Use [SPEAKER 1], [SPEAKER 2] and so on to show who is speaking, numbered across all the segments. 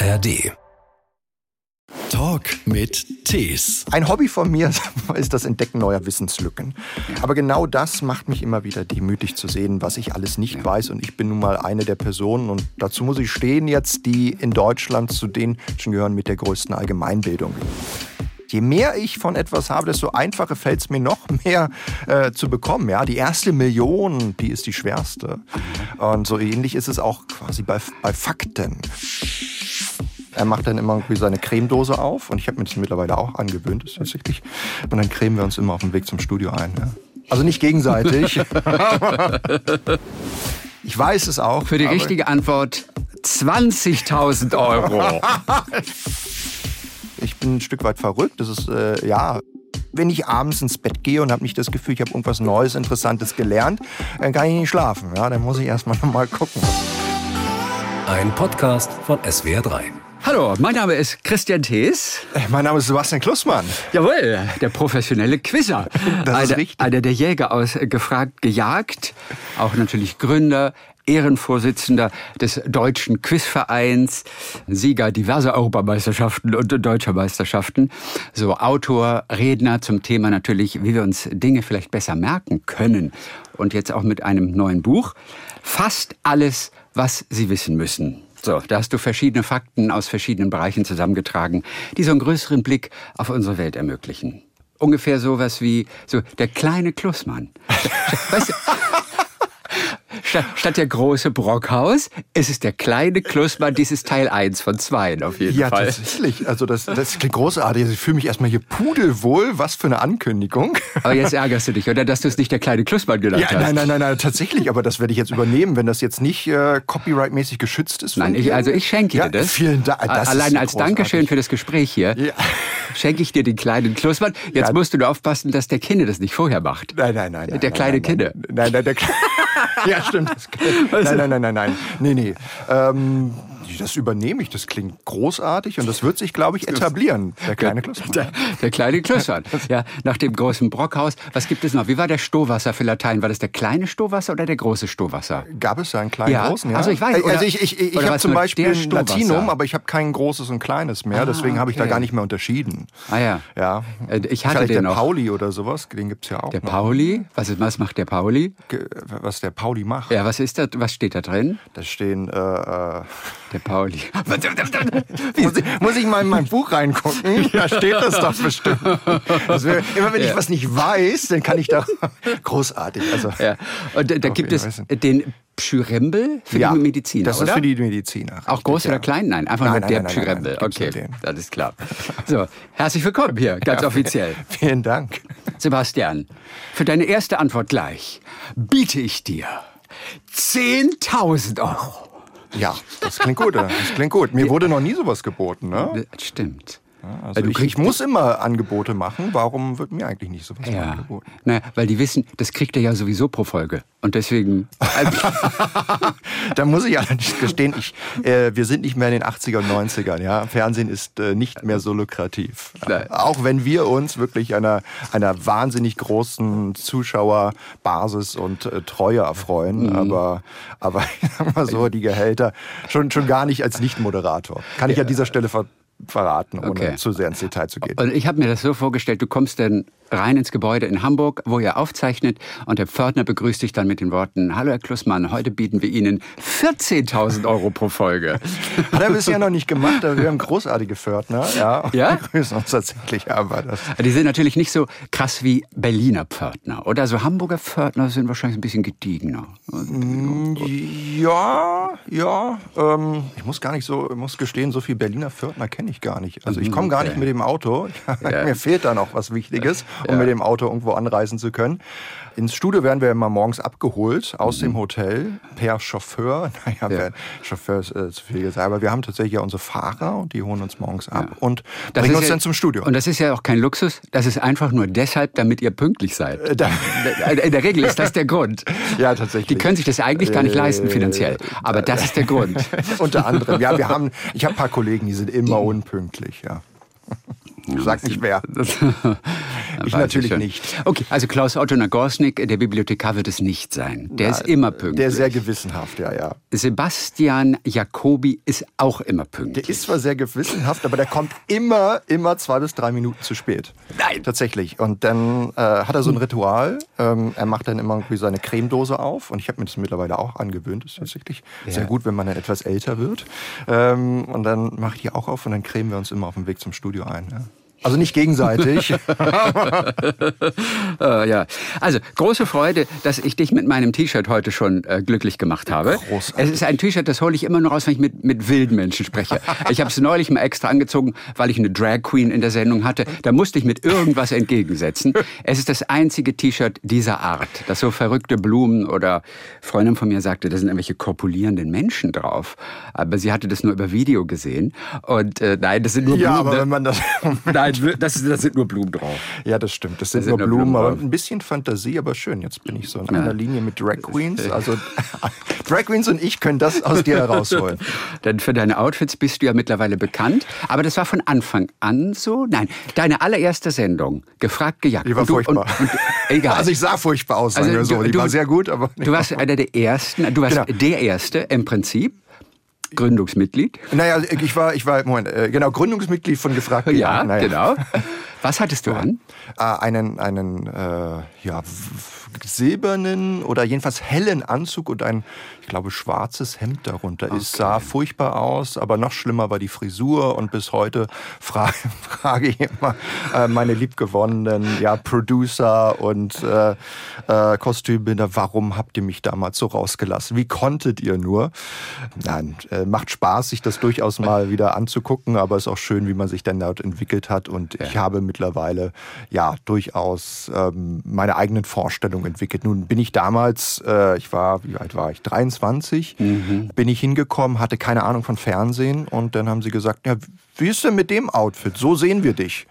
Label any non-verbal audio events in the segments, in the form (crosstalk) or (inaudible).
[SPEAKER 1] ARD. Talk mit Tees.
[SPEAKER 2] Ein Hobby von mir (laughs) ist das Entdecken neuer Wissenslücken. Aber genau das macht mich immer wieder demütig zu sehen, was ich alles nicht weiß. Und ich bin nun mal eine der Personen, und dazu muss ich stehen jetzt, die in Deutschland zu den Menschen gehören mit der größten Allgemeinbildung. Je mehr ich von etwas habe, desto einfacher fällt es mir noch (laughs) mehr äh, zu bekommen. Ja, die erste Million, die ist die schwerste. Und so ähnlich ist es auch quasi bei, bei Fakten. Er macht dann immer irgendwie seine Cremedose auf und ich habe mir das mittlerweile auch angewöhnt, das ist tatsächlich. Und dann cremen wir uns immer auf dem Weg zum Studio ein. Ja. Also nicht gegenseitig. (laughs) ich weiß es auch.
[SPEAKER 3] Für die richtige Antwort 20.000 Euro. (laughs)
[SPEAKER 2] ich bin ein Stück weit verrückt. Das ist, äh, ja, wenn ich abends ins Bett gehe und habe nicht das Gefühl, ich habe irgendwas Neues, Interessantes gelernt, dann kann ich nicht schlafen. Ja, dann muss ich erstmal nochmal gucken.
[SPEAKER 1] Ein Podcast von SWR3.
[SPEAKER 3] Hallo, mein Name ist Christian Thees.
[SPEAKER 2] Äh, Mein Name ist Sebastian Klussmann.
[SPEAKER 3] Jawohl, der professionelle Quizzer.
[SPEAKER 2] Das ist
[SPEAKER 3] einer,
[SPEAKER 2] richtig.
[SPEAKER 3] einer der Jäger aus äh, Gefragt, Gejagt. Auch natürlich Gründer, Ehrenvorsitzender des Deutschen Quizvereins, Sieger diverser Europameisterschaften und deutscher Meisterschaften. So Autor, Redner zum Thema natürlich, wie wir uns Dinge vielleicht besser merken können. Und jetzt auch mit einem neuen Buch. Fast alles, was Sie wissen müssen. So, da hast du verschiedene Fakten aus verschiedenen Bereichen zusammengetragen, die so einen größeren Blick auf unsere Welt ermöglichen. Ungefähr sowas wie so der kleine Klussmann. (laughs) Weißt du, statt, statt der große Brockhaus, ist es der kleine Klussmann, dieses Teil 1 von 2 auf jeden
[SPEAKER 2] Ja,
[SPEAKER 3] Fall.
[SPEAKER 2] tatsächlich. Also das, das klingt großartig. Also Ich fühle mich erstmal hier pudelwohl. Was für eine Ankündigung.
[SPEAKER 3] Aber jetzt ärgerst du dich, oder? Dass du es nicht der kleine Klussmann genannt
[SPEAKER 2] Ja,
[SPEAKER 3] hast.
[SPEAKER 2] nein, nein, nein, nein, tatsächlich. Aber das werde ich jetzt übernehmen, wenn das jetzt nicht äh, copyright-mäßig geschützt ist.
[SPEAKER 3] Nein, ich, also ich schenke
[SPEAKER 2] ja,
[SPEAKER 3] dir das.
[SPEAKER 2] Vielen Dank. Das
[SPEAKER 3] Allein
[SPEAKER 2] ist
[SPEAKER 3] als
[SPEAKER 2] großartig.
[SPEAKER 3] Dankeschön für das Gespräch hier
[SPEAKER 2] Ja.
[SPEAKER 3] schenke ich dir den kleinen Klussmann. Jetzt
[SPEAKER 2] Ja.
[SPEAKER 3] musst du nur aufpassen, dass der Kinne das nicht vorher macht.
[SPEAKER 2] Nein, nein, nein.
[SPEAKER 3] Der
[SPEAKER 2] nein,
[SPEAKER 3] kleine
[SPEAKER 2] nein. Nein, nein, nein der Kleine. Ja, stimmt. Nein, nein, nein, nein, nein. Nee, nee. Ähm, das übernehme ich. Das klingt großartig und das wird sich, glaube ich, etablieren. Der kleine Klussmann.
[SPEAKER 3] Der, der kleine Klussmann. (laughs) Ja, nach dem großen Brockhaus. Was gibt es noch? Wie war der Stohwasser für Latein? War das der kleine Stohwasser oder der große Stohwasser?
[SPEAKER 2] Gab es da einen kleinen,
[SPEAKER 3] Ja,
[SPEAKER 2] großen? Ja?
[SPEAKER 3] also ich weiß,
[SPEAKER 2] Äh,
[SPEAKER 3] oder-
[SPEAKER 2] also ich, ich, ich, ich habe zum Beispiel ein? Latinum, aber ich habe kein großes und kleines mehr.
[SPEAKER 3] Ah,
[SPEAKER 2] deswegen habe ich da
[SPEAKER 3] okay.
[SPEAKER 2] gar nicht mehr unterschieden.
[SPEAKER 3] Ah ja.
[SPEAKER 2] Ja.
[SPEAKER 3] Äh, ich hatte
[SPEAKER 2] Vielleicht
[SPEAKER 3] den
[SPEAKER 2] der
[SPEAKER 3] noch.
[SPEAKER 2] Pauli oder sowas, den gibt's ja auch
[SPEAKER 3] Der
[SPEAKER 2] noch.
[SPEAKER 3] Pauli? Was, ist, was macht der Pauli?
[SPEAKER 2] Was der Pauli macht.
[SPEAKER 3] Ja, was ist da? Was steht da drin?
[SPEAKER 2] Da stehen, äh, äh,
[SPEAKER 3] Der Pauli. (laughs)
[SPEAKER 2] muss, ich, muss ich mal in mein Buch reingucken? (laughs) Da steht das doch bestimmt. Wär, immer wenn ich
[SPEAKER 3] Ja.
[SPEAKER 2] was nicht weiß, dann kann ich da (laughs) großartig. Also,
[SPEAKER 3] Ja. Und da, da
[SPEAKER 2] Auf
[SPEAKER 3] gibt es den Pschyrembel für
[SPEAKER 2] Ja,
[SPEAKER 3] die Mediziner,
[SPEAKER 2] das ist
[SPEAKER 3] oder?
[SPEAKER 2] für die Mediziner.
[SPEAKER 3] Auch groß
[SPEAKER 2] ja.
[SPEAKER 3] oder klein? Nein, einfach
[SPEAKER 2] Nein,
[SPEAKER 3] nur der
[SPEAKER 2] nein, nein, nein,
[SPEAKER 3] Pschyrembel. Okay, das ist klar. So, herzlich willkommen hier, ganz offiziell.
[SPEAKER 2] Vielen Dank.
[SPEAKER 3] Sebastian, für deine erste Antwort gleich biete ich dir 10.000 Euro.
[SPEAKER 2] Ja, das klingt gut. Das klingt gut. Mir wurde noch nie sowas geboten. Ne?
[SPEAKER 3] Das Stimmt.
[SPEAKER 2] Also
[SPEAKER 3] du
[SPEAKER 2] ich,
[SPEAKER 3] kriegst-
[SPEAKER 2] ich muss immer Angebote machen. Warum wird mir eigentlich nicht sowas
[SPEAKER 3] Ja,
[SPEAKER 2] angeboten?
[SPEAKER 3] naja, weil die wissen, das kriegt er ja sowieso pro Folge. Und deswegen. (laughs)
[SPEAKER 2] Da muss ich allerdings gestehen, ich, äh, wir sind nicht mehr in den 80er und 90ern. Ja? Fernsehen ist äh, nicht mehr so lukrativ. Ja. Auch wenn wir uns wirklich einer, einer wahnsinnig großen Zuschauerbasis und äh, Treue erfreuen.
[SPEAKER 3] Mhm.
[SPEAKER 2] Aber, aber (laughs) ich sag mal so, die Gehälter schon, schon gar nicht als Nicht-Moderator. Kann ich an dieser Stelle ver verraten, ohne
[SPEAKER 3] Okay.
[SPEAKER 2] zu sehr ins Detail zu gehen.
[SPEAKER 3] Und ich habe mir das so vorgestellt, du kommst dann rein ins Gebäude in Hamburg, wo ihr aufzeichnet und der Pförtner begrüßt dich dann mit den Worten, Hallo Herr Klussmann, heute bieten wir Ihnen 14.000 Euro pro Folge. (laughs)
[SPEAKER 2] Hat er bisher noch nicht gemacht, aber wir haben großartige Pförtner. Ja,
[SPEAKER 3] Ja?
[SPEAKER 2] Grüßen uns tatsächlich, aber das.
[SPEAKER 3] Die sind natürlich nicht so krass wie Berliner Pförtner. Oder also Hamburger Pförtner sind wahrscheinlich ein bisschen gediegener.
[SPEAKER 2] Ja, ja. Ähm, ich muss gar nicht so, ich muss gestehen, so viel Berliner Pförtner kenne ich gar nicht. Also ich komme gar nicht mit dem Auto. (laughs)
[SPEAKER 3] Ja.
[SPEAKER 2] Mir fehlt da noch was Wichtiges, um
[SPEAKER 3] Ja.
[SPEAKER 2] mit dem Auto irgendwo anreisen zu können. Ins Studio werden wir immer morgens abgeholt aus
[SPEAKER 3] Mhm.
[SPEAKER 2] dem Hotel per Chauffeur. (laughs) Naja, per Chauffeur ist äh, zu viel gesagt, aber wir haben tatsächlich ja unsere Fahrer und die holen uns morgens ab und
[SPEAKER 3] Das
[SPEAKER 2] bringen
[SPEAKER 3] ist
[SPEAKER 2] uns
[SPEAKER 3] ja-
[SPEAKER 2] dann zum Studio.
[SPEAKER 3] Und das ist ja auch kein Luxus, das ist einfach nur deshalb, damit ihr pünktlich seid.
[SPEAKER 2] Äh, da- (laughs)
[SPEAKER 3] In der Regel ist das der Grund. (laughs)
[SPEAKER 2] Ja, tatsächlich.
[SPEAKER 3] Die können sich das eigentlich gar nicht
[SPEAKER 2] Äh,
[SPEAKER 3] leisten finanziell. Aber das ist der Grund.
[SPEAKER 2] Unter anderem. Ja, wir haben, ich habe ein paar Kollegen, die sind immer unpünktlich, ja. Sag nicht wer. (laughs) (laughs) Ich natürlich
[SPEAKER 3] schon.
[SPEAKER 2] nicht.
[SPEAKER 3] Okay, also Klaus Otto Nagorsnik, der Bibliothekar, wird es nicht sein. Der ist immer pünktlich.
[SPEAKER 2] Der ist sehr gewissenhaft, ja, ja.
[SPEAKER 3] Sebastian Jacobi ist auch immer
[SPEAKER 2] Der
[SPEAKER 3] pünktlich.
[SPEAKER 2] ist zwar sehr gewissenhaft, aber der kommt immer, immer zwei bis drei Minuten zu spät.
[SPEAKER 3] Nein.
[SPEAKER 2] Tatsächlich. Und dann äh, hat er so ein Ritual. Ähm, er macht dann immer irgendwie seine Cremedose auf. Und ich habe mir das mittlerweile auch angewöhnt. Das ist tatsächlich sehr gut, wenn man dann etwas älter wird. Ähm, und dann mache ich die auch auf und dann cremen wir uns immer auf dem Weg zum Studio ein. Ja. Also nicht gegenseitig. (laughs)
[SPEAKER 3] Äh, ja. Also, große Freude, dass ich dich mit meinem T-Shirt heute schon äh, glücklich gemacht habe.
[SPEAKER 2] Großartig.
[SPEAKER 3] Es ist ein T-Shirt, das hole ich immer nur raus, wenn ich mit, mit wilden Menschen spreche. Ich habe es neulich mal extra angezogen, weil ich eine Drag Queen in der Sendung hatte. Da musste ich mit irgendwas entgegensetzen. Es ist das einzige T-Shirt dieser Art, das so verrückte Blumen oder Freundin von mir sagte, da sind irgendwelche korpulierenden Menschen drauf. Aber sie hatte das nur über Video gesehen. Und äh, nein, das sind nur
[SPEAKER 2] ja,
[SPEAKER 3] Blumen.
[SPEAKER 2] aber wenn man das.
[SPEAKER 3] nein, das, das sind nur Blumen drauf.
[SPEAKER 2] Ja, das stimmt. Das sind
[SPEAKER 3] sind
[SPEAKER 2] nur
[SPEAKER 3] nur
[SPEAKER 2] Blumen,
[SPEAKER 3] Blumen
[SPEAKER 2] aber ein bisschen Fantasie, aber schön. Jetzt bin ich so in einer Linie mit Drag Queens. Also (laughs) Drag Queens und ich können das aus dir herausholen. (laughs)
[SPEAKER 3] Denn für deine Outfits bist du ja mittlerweile bekannt. Aber das war von Anfang an so? Nein, deine allererste Sendung, gefragt, gejagt.
[SPEAKER 2] Die war
[SPEAKER 3] du-
[SPEAKER 2] furchtbar.
[SPEAKER 3] Und, und, egal.
[SPEAKER 2] Also ich sah furchtbar aus, sagen
[SPEAKER 3] Also
[SPEAKER 2] wir so.
[SPEAKER 3] du-
[SPEAKER 2] Die
[SPEAKER 3] du-
[SPEAKER 2] war sehr gut, aber
[SPEAKER 3] du warst (laughs) einer der Ersten, du warst
[SPEAKER 2] Genau.
[SPEAKER 3] der Erste im Prinzip, Gründungsmitglied.
[SPEAKER 2] Naja, ich war, ich war, Moment, äh, genau, Gründungsmitglied von Gefragt.
[SPEAKER 3] Ja,
[SPEAKER 2] naja.
[SPEAKER 3] genau. (laughs) Was hattest du an?
[SPEAKER 2] Äh, einen, einen, äh, ja, silbernen oder jedenfalls hellen Anzug und ein, ich glaube, schwarzes Hemd darunter. Es sah furchtbar aus, aber noch schlimmer war die Frisur und bis heute frage, (laughs) frage ich immer äh, meine liebgewonnenen ja, Producer und äh, äh, Kostümbinder, warum habt ihr mich damals so rausgelassen? Wie konntet ihr nur? Nein, äh, macht Spaß, sich das durchaus mal wieder anzugucken, aber es ist auch schön, wie man sich dann dort entwickelt hat und ich habe mittlerweile ja durchaus ähm, meine eigenen Vorstellungen entwickelt. Nun bin ich damals, äh, ich war, wie alt war ich? 23, bin ich hingekommen, hatte keine Ahnung von Fernsehen und dann haben sie gesagt, ja, wie ist denn mit dem Outfit? So sehen wir dich.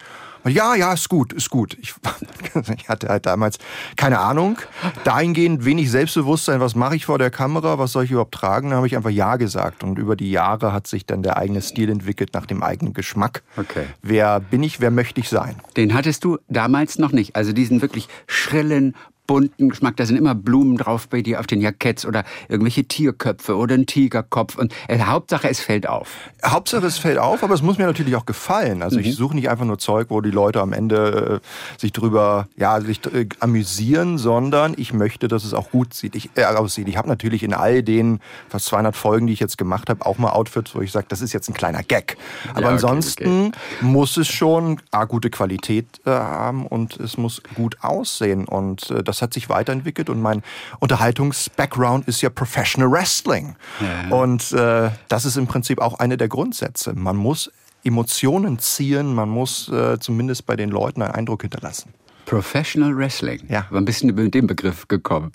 [SPEAKER 2] Und Ja, ja, ist gut, ist gut. Ich, (laughs) ich hatte halt damals keine Ahnung. Dahingehend wenig Selbstbewusstsein, was mache ich vor der Kamera, was soll ich überhaupt tragen? Da habe ich einfach Ja gesagt. Und über die Jahre hat sich dann der eigene Stil entwickelt nach dem eigenen Geschmack.
[SPEAKER 3] Okay.
[SPEAKER 2] Wer bin ich, wer möchte ich sein?
[SPEAKER 3] Den hattest du damals noch nicht. Also diesen wirklich schrillen, bunten Geschmack. Da sind immer Blumen drauf bei dir auf den Jacketts oder irgendwelche Tierköpfe oder ein Tigerkopf. Und äh, Hauptsache, es fällt auf.
[SPEAKER 2] Hauptsache es fällt auf, aber es muss mir natürlich auch gefallen. Also ich suche nicht einfach nur Zeug, wo die Leute am Ende äh, sich drüber ja, sich äh, amüsieren, sondern ich möchte, dass es auch gut sieht. Ich, äh, aussieht. Ich habe natürlich in all den fast 200 Folgen, die ich jetzt gemacht habe, auch mal Outfits, wo ich sage, das ist jetzt ein kleiner Gag. Aber
[SPEAKER 3] okay,
[SPEAKER 2] ansonsten muss es schon A, gute Qualität äh, haben und es muss gut aussehen. Und äh, das hat sich weiterentwickelt und mein Unterhaltungs-Background ist ja Professional Wrestling. Und äh, das ist im Prinzip auch eine der Grundsätze. Man muss Emotionen ziehen, man muss äh, zumindest bei den Leuten einen Eindruck hinterlassen.
[SPEAKER 3] Professional Wrestling.
[SPEAKER 2] Ja.
[SPEAKER 3] Wann bist du mit dem Begriff gekommen?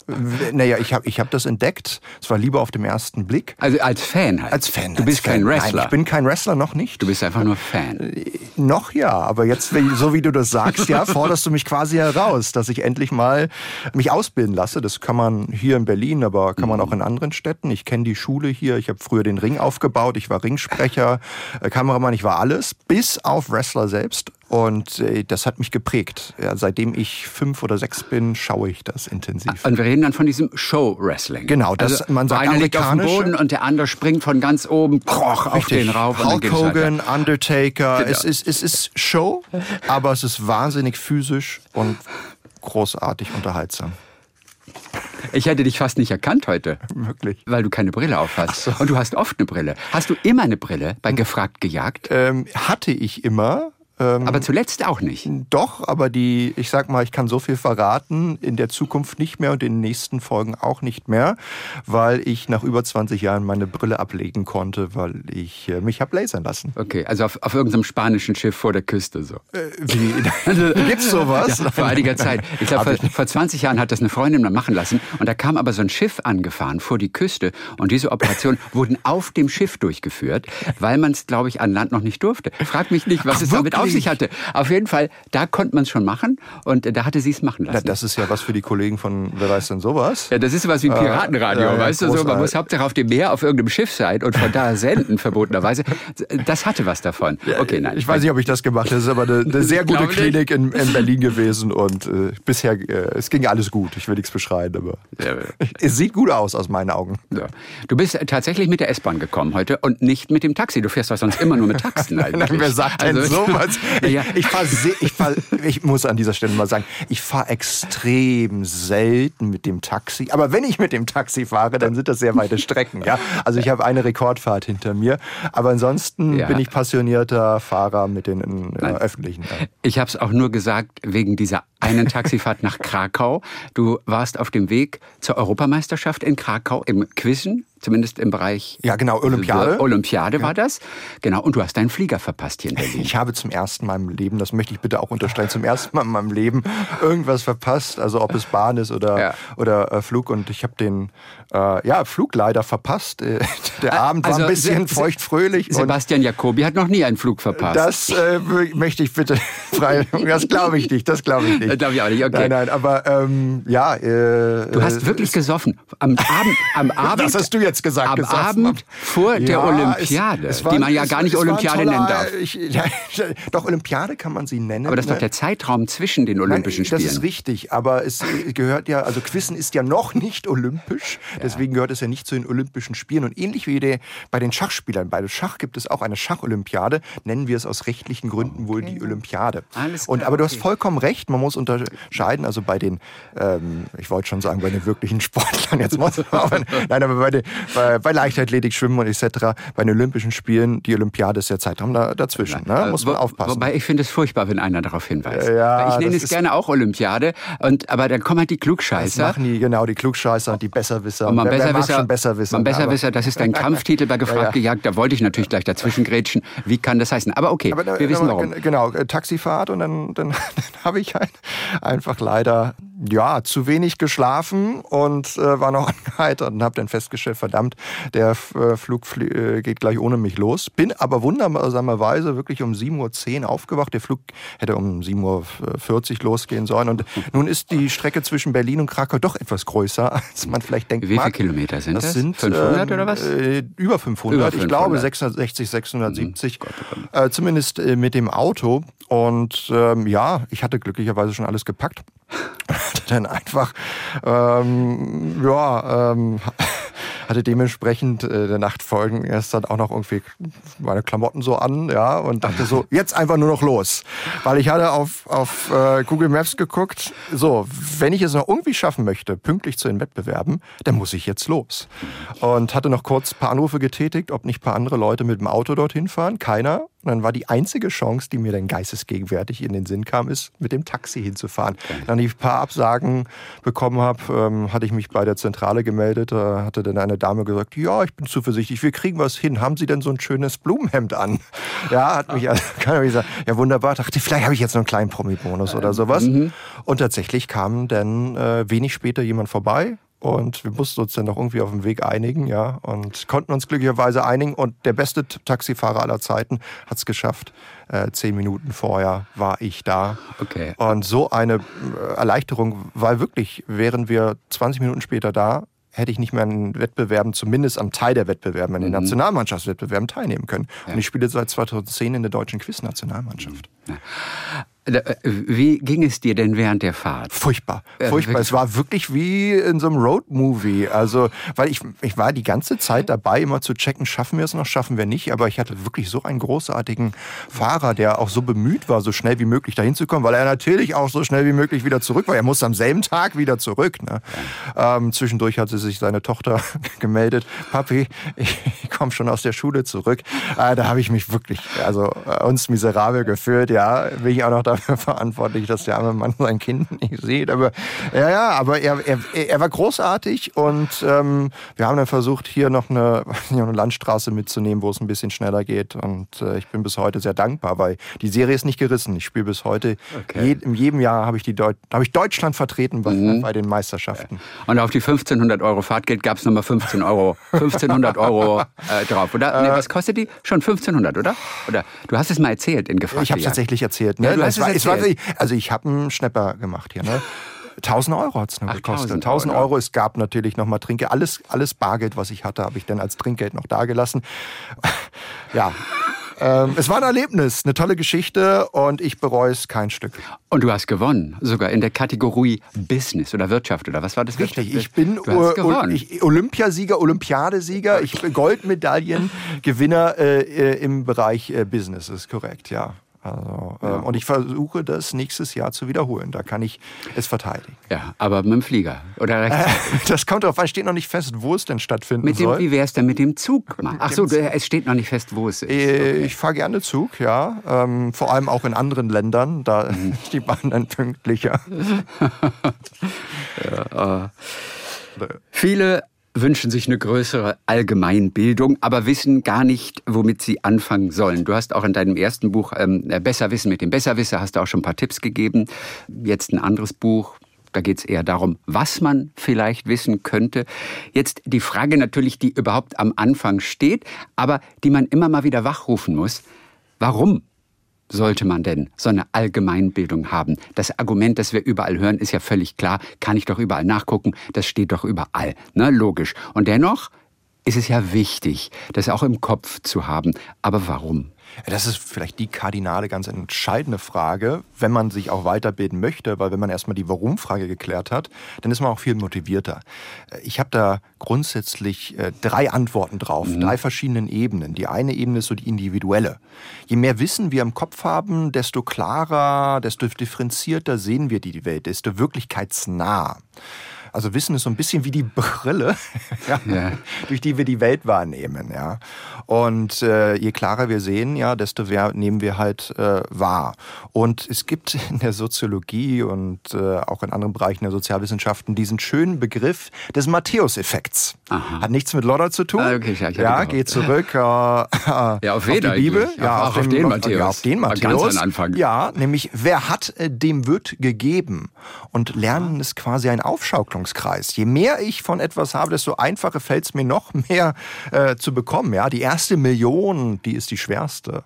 [SPEAKER 2] Naja, ich habe ich hab das entdeckt. Es war lieber auf dem ersten Blick.
[SPEAKER 3] Also als Fan halt.
[SPEAKER 2] Als Fan.
[SPEAKER 3] Du
[SPEAKER 2] als
[SPEAKER 3] bist
[SPEAKER 2] Fan.
[SPEAKER 3] kein Wrestler.
[SPEAKER 2] Nein, ich bin kein Wrestler, noch nicht.
[SPEAKER 3] du bist einfach nur Fan.
[SPEAKER 2] Noch ja, aber jetzt, so wie du das sagst, ja, (laughs) forderst du mich quasi heraus, dass ich endlich mal mich ausbilden lasse. Das kann man hier in Berlin, aber kann man auch in anderen Städten. Ich kenne die Schule hier. Ich habe früher den Ring aufgebaut. Ich war Ringsprecher, äh, Kameramann. Ich war alles, bis auf Wrestler selbst. Und äh, das hat mich geprägt. Ja, seitdem ich fünf oder sechs bin, schaue ich das intensiv.
[SPEAKER 3] Und wir reden dann von diesem Show-Wrestling.
[SPEAKER 2] Genau, das-
[SPEAKER 3] also,
[SPEAKER 2] man sagt
[SPEAKER 3] einer liegt auf dem Boden und der andere springt von ganz oben kroch, auf den rauf.
[SPEAKER 2] Hulk. Hogan, Undertaker.
[SPEAKER 3] Genau.
[SPEAKER 2] Es, ist, es ist Show, aber es ist wahnsinnig physisch und großartig unterhaltsam.
[SPEAKER 3] Ich hätte dich fast nicht erkannt heute.
[SPEAKER 2] Wirklich.
[SPEAKER 3] Weil du keine Brille auf hast. Und du hast oft eine Brille. Hast du immer eine Brille bei Gefragt gejagt?
[SPEAKER 2] Ähm, hatte ich immer. Ähm,
[SPEAKER 3] Aber zuletzt auch nicht.
[SPEAKER 2] doch, aber die, ich sag mal, ich kann so viel verraten, in der Zukunft nicht mehr und in den nächsten Folgen auch nicht mehr, weil ich nach über 20 Jahren meine Brille ablegen konnte, weil ich äh, mich hab lasern lassen.
[SPEAKER 3] Okay, also auf, auf irgendeinem spanischen Schiff vor der Küste so.
[SPEAKER 2] Äh, wie? (laughs) Gibt's sowas?
[SPEAKER 3] Ja, vor einiger Zeit. Ich glaube, vor, vor 20 Jahren hat das eine Freundin mal machen lassen. Und da kam aber so ein Schiff angefahren vor die Küste. Und diese Operationen (laughs) wurden auf dem Schiff durchgeführt, weil man es, glaube ich, an Land noch nicht durfte. Frag mich nicht, was es damit auf ich hatte. Auf jeden Fall, da konnte man es schon machen und äh, da hatte sie es machen lassen.
[SPEAKER 2] Na, das ist ja was für die Kollegen von, wer weiß denn sowas?
[SPEAKER 3] Ja, das ist sowas wie ein Piratenradio,
[SPEAKER 2] ja, ja,
[SPEAKER 3] weißt du? So, man muss hauptsächlich auf dem Meer auf irgendeinem Schiff sein und von da senden, verbotenerweise. Das hatte was davon. Okay, nein.
[SPEAKER 2] Ich weiß nicht, ob ich das gemacht habe. Das ist aber eine, eine sehr gute. Klinik in, in Berlin gewesen und äh, bisher, äh, es ging alles gut. Ich will nichts beschreien, aber
[SPEAKER 3] Ja, (laughs)
[SPEAKER 2] es sieht gut aus aus meinen Augen.
[SPEAKER 3] ja. Du bist tatsächlich mit der S-Bahn gekommen heute und nicht mit dem Taxi. Du fährst doch sonst immer nur mit Taxen (laughs) eigentlich.
[SPEAKER 2] Wer sagt denn
[SPEAKER 3] Also-
[SPEAKER 2] sowas? Ich,
[SPEAKER 3] Ja.
[SPEAKER 2] ich, fahr se- ich, fahr, ich muss an dieser Stelle mal sagen, ich fahre extrem selten mit dem Taxi. Aber wenn ich mit dem Taxi fahre, dann sind das sehr weite Strecken. Ja? Also ich habe eine Rekordfahrt hinter mir. Aber ansonsten
[SPEAKER 3] Ja.
[SPEAKER 2] bin ich passionierter Fahrer mit den äh, öffentlichen.
[SPEAKER 3] Ich habe es auch nur gesagt wegen dieser einen Taxifahrt nach Krakau. Du warst auf dem Weg zur Europameisterschaft in Krakau im Quizzen, zumindest im Bereich
[SPEAKER 2] Ja, genau, Olympiade.
[SPEAKER 3] Olympiade war das. Genau. Und du hast deinen Flieger verpasst hier in (laughs) Berlin.
[SPEAKER 2] Ich habe zum ersten Mal im Leben, das möchte ich bitte auch unterstreichen, zum ersten Mal in meinem Leben irgendwas verpasst. Also ob es Bahn ist oder,
[SPEAKER 3] Ja.
[SPEAKER 2] oder äh, Flug. Und ich habe den äh, ja, Flug leider verpasst. Äh, (laughs) Der Abend war
[SPEAKER 3] Also,
[SPEAKER 2] ein bisschen
[SPEAKER 3] Se- Se-
[SPEAKER 2] feuchtfröhlich.
[SPEAKER 3] Sebastian Jacobi hat noch nie einen Flug verpasst.
[SPEAKER 2] Das äh, möchte ich bitte (laughs) frei. Das glaube ich nicht. Das glaube ich nicht.
[SPEAKER 3] Das glaube ich auch nicht, okay.
[SPEAKER 2] Nein, nein, aber ähm, ja. Äh,
[SPEAKER 3] Du hast
[SPEAKER 2] äh,
[SPEAKER 3] wirklich gesoffen. Am Abend, am Abend.
[SPEAKER 2] Das hast du jetzt gesagt,
[SPEAKER 3] Am. Abend vor der
[SPEAKER 2] Ja,
[SPEAKER 3] Olympiade,
[SPEAKER 2] es- es war-
[SPEAKER 3] die man ja
[SPEAKER 2] es-
[SPEAKER 3] gar nicht Olympiade
[SPEAKER 2] toller-
[SPEAKER 3] nennen darf.
[SPEAKER 2] Ich, (laughs) ja, doch, Olympiade kann man sie nennen.
[SPEAKER 3] Aber das ist
[SPEAKER 2] ne?
[SPEAKER 3] doch der Zeitraum zwischen den Olympischen
[SPEAKER 2] Nein, Das
[SPEAKER 3] Spielen.
[SPEAKER 2] ist richtig, aber es gehört ja, also Quizzen ist ja noch nicht olympisch, deswegen gehört es ja nicht zu den Olympischen Spielen. Und ähnlich wie die, bei den Schachspielern, bei Schach gibt es auch eine Schacholympiade, nennen wir es aus rechtlichen Gründen wohl die Olympiade.
[SPEAKER 3] Alles
[SPEAKER 2] Und
[SPEAKER 3] klar,
[SPEAKER 2] aber du hast
[SPEAKER 3] okay.
[SPEAKER 2] vollkommen recht, man muss unterscheiden, also bei den, ähm, ich wollte schon sagen, bei den wirklichen Sportlern, jetzt muss man aber, nein, aber bei, den, bei, bei Leichtathletik, Schwimmen und etc., bei den Olympischen Spielen, die Olympiade ist der Zeitraum da, dazwischen, ne? muss man aufpassen.
[SPEAKER 3] Wobei ich finde es furchtbar, wenn einer darauf hinweist.
[SPEAKER 2] Ja,
[SPEAKER 3] ich nenne
[SPEAKER 2] das
[SPEAKER 3] es gerne auch Olympiade, und, aber dann kommen halt die
[SPEAKER 2] Das
[SPEAKER 3] Klugscheißer.
[SPEAKER 2] machen die, genau, die Klugscheißer und die Besserwisser.
[SPEAKER 3] Und man
[SPEAKER 2] Wer- wer
[SPEAKER 3] Besserwisser,
[SPEAKER 2] schon Besserwisser.
[SPEAKER 3] man Besserwisser, das ist ein Kampftitel bei Gefragt (laughs)
[SPEAKER 2] Ja, ja.
[SPEAKER 3] gejagt. Da wollte ich natürlich gleich dazwischen grätschen. Wie kann das heißen? Aber okay,
[SPEAKER 2] Aber,
[SPEAKER 3] wir wissen
[SPEAKER 2] aber,
[SPEAKER 3] warum.
[SPEAKER 2] gen- Genau, äh, Taxifahrt und dann, dann, (laughs) dann habe ich halt einfach leider ja, zu wenig geschlafen und äh, war noch angeheitert (laughs) und habe dann festgestellt, verdammt, der äh, Flug flie- äh, geht gleich ohne mich los. Bin aber wundersamerweise wirklich um 7.10 Uhr aufgewacht. Der Flug hätte um 7.40 Uhr losgehen sollen. Und nun ist die Strecke zwischen Berlin und Krakau doch etwas größer, (laughs) als man vielleicht denkt.
[SPEAKER 3] Wie viele. Kilometer sind das?
[SPEAKER 2] Das sind
[SPEAKER 3] 500
[SPEAKER 2] ähm,
[SPEAKER 3] oder was?
[SPEAKER 2] Äh, über 500.
[SPEAKER 3] Über
[SPEAKER 2] Ich glaube
[SPEAKER 3] 500.
[SPEAKER 2] 660, 670.
[SPEAKER 3] Gott, oh Gott.
[SPEAKER 2] Äh, zumindest äh, mit dem Auto. Und ähm, ja, ich hatte glücklicherweise schon alles gepackt. Dann einfach, ähm, ja, ähm, (laughs) hatte dementsprechend äh, der Nacht folgen erst dann auch noch irgendwie meine Klamotten so an, ja, und dachte so, (laughs) jetzt einfach nur noch los. Weil ich hatte auf, auf äh, Google Maps geguckt, so, wenn ich es noch irgendwie schaffen möchte, pünktlich zu den Wettbewerben, dann muss ich jetzt los. Und hatte noch kurz ein paar Anrufe getätigt, ob nicht ein paar andere Leute mit dem Auto dorthin fahren. Keiner. Und dann war die einzige Chance, die mir dann geistesgegenwärtig in den Sinn kam, ist, mit dem Taxi hinzufahren. Dann ich ein paar Absagen bekommen habe, ähm, hatte ich mich bei der Zentrale gemeldet. Da hatte dann eine Dame gesagt, ja, ich bin zuversichtlich, wir kriegen was hin. Haben Sie denn so ein schönes Blumenhemd an? Ja, hat mich also, kann ich gesagt, ja wunderbar. Dachte, vielleicht habe ich jetzt noch einen kleinen Promi-Bonus oder sowas. Und tatsächlich kam dann äh, wenig später jemand vorbei. Und wir mussten uns dann noch irgendwie auf dem Weg einigen, ja, und konnten uns glücklicherweise einigen. Und der beste Taxifahrer aller Zeiten hat es geschafft. Äh, zehn Minuten vorher war ich da.
[SPEAKER 3] Okay.
[SPEAKER 2] Und so eine äh, Erleichterung, weil wirklich, wären wir 20 Minuten später da, hätte ich nicht mehr an Wettbewerben, zumindest am Teil der Wettbewerben, an den Nationalmannschaftswettbewerben teilnehmen können. Und ich spiele seit 2010 in der deutschen Quiz-Nationalmannschaft.
[SPEAKER 3] Äh, Wie ging es dir denn während der Fahrt?
[SPEAKER 2] Furchtbar,
[SPEAKER 3] Ja,
[SPEAKER 2] furchtbar. Es war wirklich wie in so einem Road-Movie. Also, weil ich, ich war die ganze Zeit dabei, immer zu checken, schaffen wir es noch, schaffen wir nicht. Aber ich hatte wirklich so einen großartigen Fahrer, der auch so bemüht war, so schnell wie möglich dahin zu kommen, weil er natürlich auch so schnell wie möglich wieder zurück war. Er musste am selben Tag wieder zurück. Ne? Ähm, zwischendurch hatte sich seine Tochter (laughs) gemeldet, Papi, ich komme schon aus der Schule zurück. Äh, da habe ich mich wirklich, also äh, uns miserabel gefühlt. Ja, bin ich auch noch dafür (laughs) verantwortlich, dass der arme Mann sein Kind nicht sieht. Aber ja, ja, aber er, er, er war großartig und ähm, wir haben dann versucht, hier noch eine, (laughs) eine Landstraße mitzunehmen, wo es ein bisschen schneller geht. Und äh, ich bin bis heute sehr dankbar, weil die Serie ist nicht gerissen. Ich spiele bis heute.
[SPEAKER 3] Okay.
[SPEAKER 2] Je, in jedem Jahr habe ich, die Deut habe ich Deutschland vertreten bei, bei den Meisterschaften.
[SPEAKER 3] Und auf die 1500 Euro Fahrtgeld gab es nochmal 15 Euro, 1500 Euro äh, drauf, oder? Äh, nee, was kostet die? Schon 1500, oder? Oder du hast es mal erzählt in gefragt.
[SPEAKER 2] Ich habe es tatsächlich erzählt. Ne? Ja, du hast es erzählt. War, also ich habe einen Schnepper gemacht hier. Ne? 1000 Euro hat es nur Ach, gekostet. 1000 Euro. Euro. Es gab natürlich noch mal Trinkgeld. Alles, alles Bargeld, was ich hatte, habe ich dann als Trinkgeld noch dagelassen. (laughs) ja, ähm, es war ein Erlebnis, eine tolle Geschichte und ich bereue es kein Stück.
[SPEAKER 3] Und du hast gewonnen, sogar in der Kategorie Business oder Wirtschaft oder was war das?
[SPEAKER 2] Richtig, ich bin ich, Olympiasieger, Olympiadesieger, ich bin Goldmedaillengewinner äh, äh, im Bereich äh, Business, ist korrekt, ja. Also, ja. ähm, und ich versuche das nächstes Jahr zu wiederholen. Da kann ich es verteidigen.
[SPEAKER 3] Ja, aber mit dem Flieger oder
[SPEAKER 2] äh, (laughs) Das kommt darauf an, steht noch nicht fest, wo es denn stattfinden
[SPEAKER 3] mit dem,
[SPEAKER 2] soll.
[SPEAKER 3] Wie wäre es denn mit dem Zug? Ach so, es steht noch nicht fest, wo es ist.
[SPEAKER 2] Äh, okay. Ich fahre gerne Zug, ja. Ähm, vor allem auch in anderen Ländern. Da mhm. (laughs) ist die Bahn dann pünktlicher. (laughs)
[SPEAKER 3] ja, äh. Viele wünschen sich eine größere Allgemeinbildung, aber wissen gar nicht, womit sie anfangen sollen. Du hast auch in deinem ersten Buch ähm, Besser wissen mit dem Besserwisser, hast du auch schon ein paar Tipps gegeben. Jetzt ein anderes Buch, da geht es eher darum, was man vielleicht wissen könnte. Jetzt die Frage natürlich, die überhaupt am Anfang steht, aber die man immer mal wieder wachrufen muss. Warum sollte man denn so eine Allgemeinbildung haben? Das Argument, das wir überall hören, ist ja völlig klar. Kann ich doch überall nachgucken. Das steht doch überall. Ne? Logisch. Und dennoch ist es ja wichtig, das auch im Kopf zu haben. Aber warum?
[SPEAKER 2] Das ist vielleicht die kardinale, ganz entscheidende Frage, wenn man sich auch weiterbilden möchte, weil wenn man erstmal die Warum-Frage geklärt hat, dann ist man auch viel motivierter. Ich habe da grundsätzlich äh, drei Antworten drauf, mhm. drei verschiedenen Ebenen. Die eine Ebene ist so die individuelle. Je mehr Wissen wir im Kopf haben, desto klarer, desto differenzierter sehen wir die Welt, desto wirklichkeitsnah. Also Wissen ist so ein bisschen wie die Brille, (laughs) ja, ja. durch die wir die Welt wahrnehmen. Ja. Und äh, je klarer wir sehen, ja, desto mehr nehmen wir halt äh, wahr. Und es gibt (laughs) in der Soziologie und äh, auch in anderen Bereichen der Sozialwissenschaften diesen schönen Begriff des Matthäus-Effekts. Hat nichts mit Lodder zu tun. Ah, okay, ja, ja geht zurück äh, (laughs) ja, auf, auf die Bibel.
[SPEAKER 3] Ja, auf, auf, den, Matthäus. Ja, auf den
[SPEAKER 2] Matthäus. Ganz Anfang. Ja, nämlich wer hat, äh, dem wird gegeben. Und Lernen ist quasi ein Aufschaukeln Wirkungskreis. Je mehr ich von etwas habe, desto einfacher fällt es mir noch (laughs) mehr äh, zu bekommen. Ja, die erste Million, die ist die schwerste.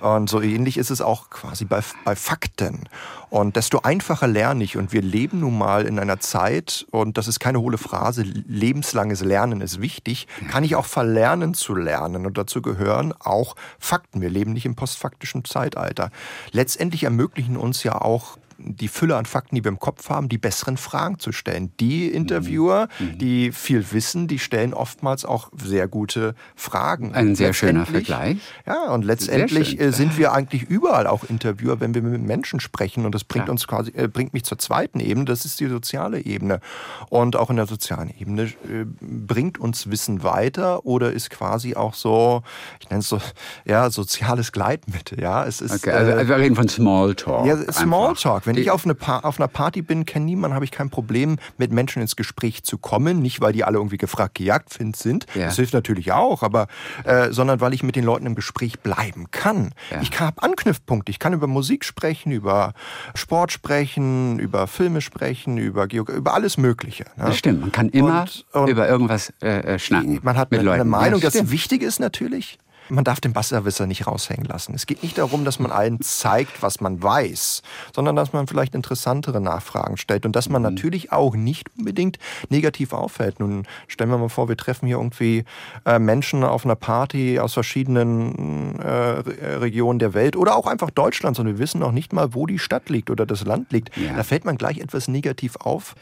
[SPEAKER 2] Mhm. Und so ähnlich ist es auch quasi bei, bei Fakten. Und desto einfacher lerne ich. Und wir leben nun mal in einer Zeit, und das ist keine hohle Phrase, lebenslanges Lernen ist wichtig, kann ich auch verlernen zu lernen. Und dazu gehören auch Fakten. Wir leben nicht im postfaktischen Zeitalter. Letztendlich ermöglichen uns ja auch die Fülle an Fakten, die wir im Kopf haben, die besseren Fragen zu stellen. Die Interviewer, mhm. mhm. die viel wissen, die stellen oftmals auch sehr gute Fragen.
[SPEAKER 3] Ein sehr schöner Vergleich.
[SPEAKER 2] Ja, und letztendlich äh, sind wir eigentlich überall auch Interviewer, wenn wir mit Menschen sprechen. Und das bringt ja. uns quasi, äh, bringt mich zur zweiten Ebene, das ist die soziale Ebene. Und auch in der sozialen Ebene äh, bringt uns Wissen weiter oder ist quasi auch so, ich nenne es so, ja, soziales Gleitmittel. Ja, es ist.
[SPEAKER 3] Okay, also äh, wir reden von Smalltalk.
[SPEAKER 2] Ja, Smalltalk. Wenn ich auf, eine auf einer Party bin, kenne niemanden, habe ich kein Problem, mit Menschen ins Gespräch zu kommen. Nicht, weil die alle irgendwie gefragt, gejagt sind. Ja. Das hilft natürlich auch, aber äh, sondern weil ich mit den Leuten im Gespräch bleiben kann. Ja. Ich habe Anknüpfpunkte. Ich kann über Musik sprechen, über Sport sprechen, über Filme sprechen, über Geografie, über alles Mögliche.
[SPEAKER 3] Ne? Das stimmt. Man kann immer und, und über irgendwas äh, äh schnacken.
[SPEAKER 2] Man hat eine, eine Meinung. Ja, das Wichtige ist natürlich, man darf den Besserwisser nicht raushängen lassen. Es geht nicht darum, dass man allen zeigt, was man weiß, sondern dass man vielleicht interessantere Nachfragen stellt und dass man mhm. natürlich auch nicht unbedingt negativ auffällt. Nun stellen wir mal vor, wir treffen hier irgendwie äh, Menschen auf einer Party aus verschiedenen äh, Regionen der Welt oder auch einfach Deutschlands und wir wissen noch nicht mal, wo die Stadt liegt oder das Land liegt. Ja. Da fällt man gleich etwas negativ auf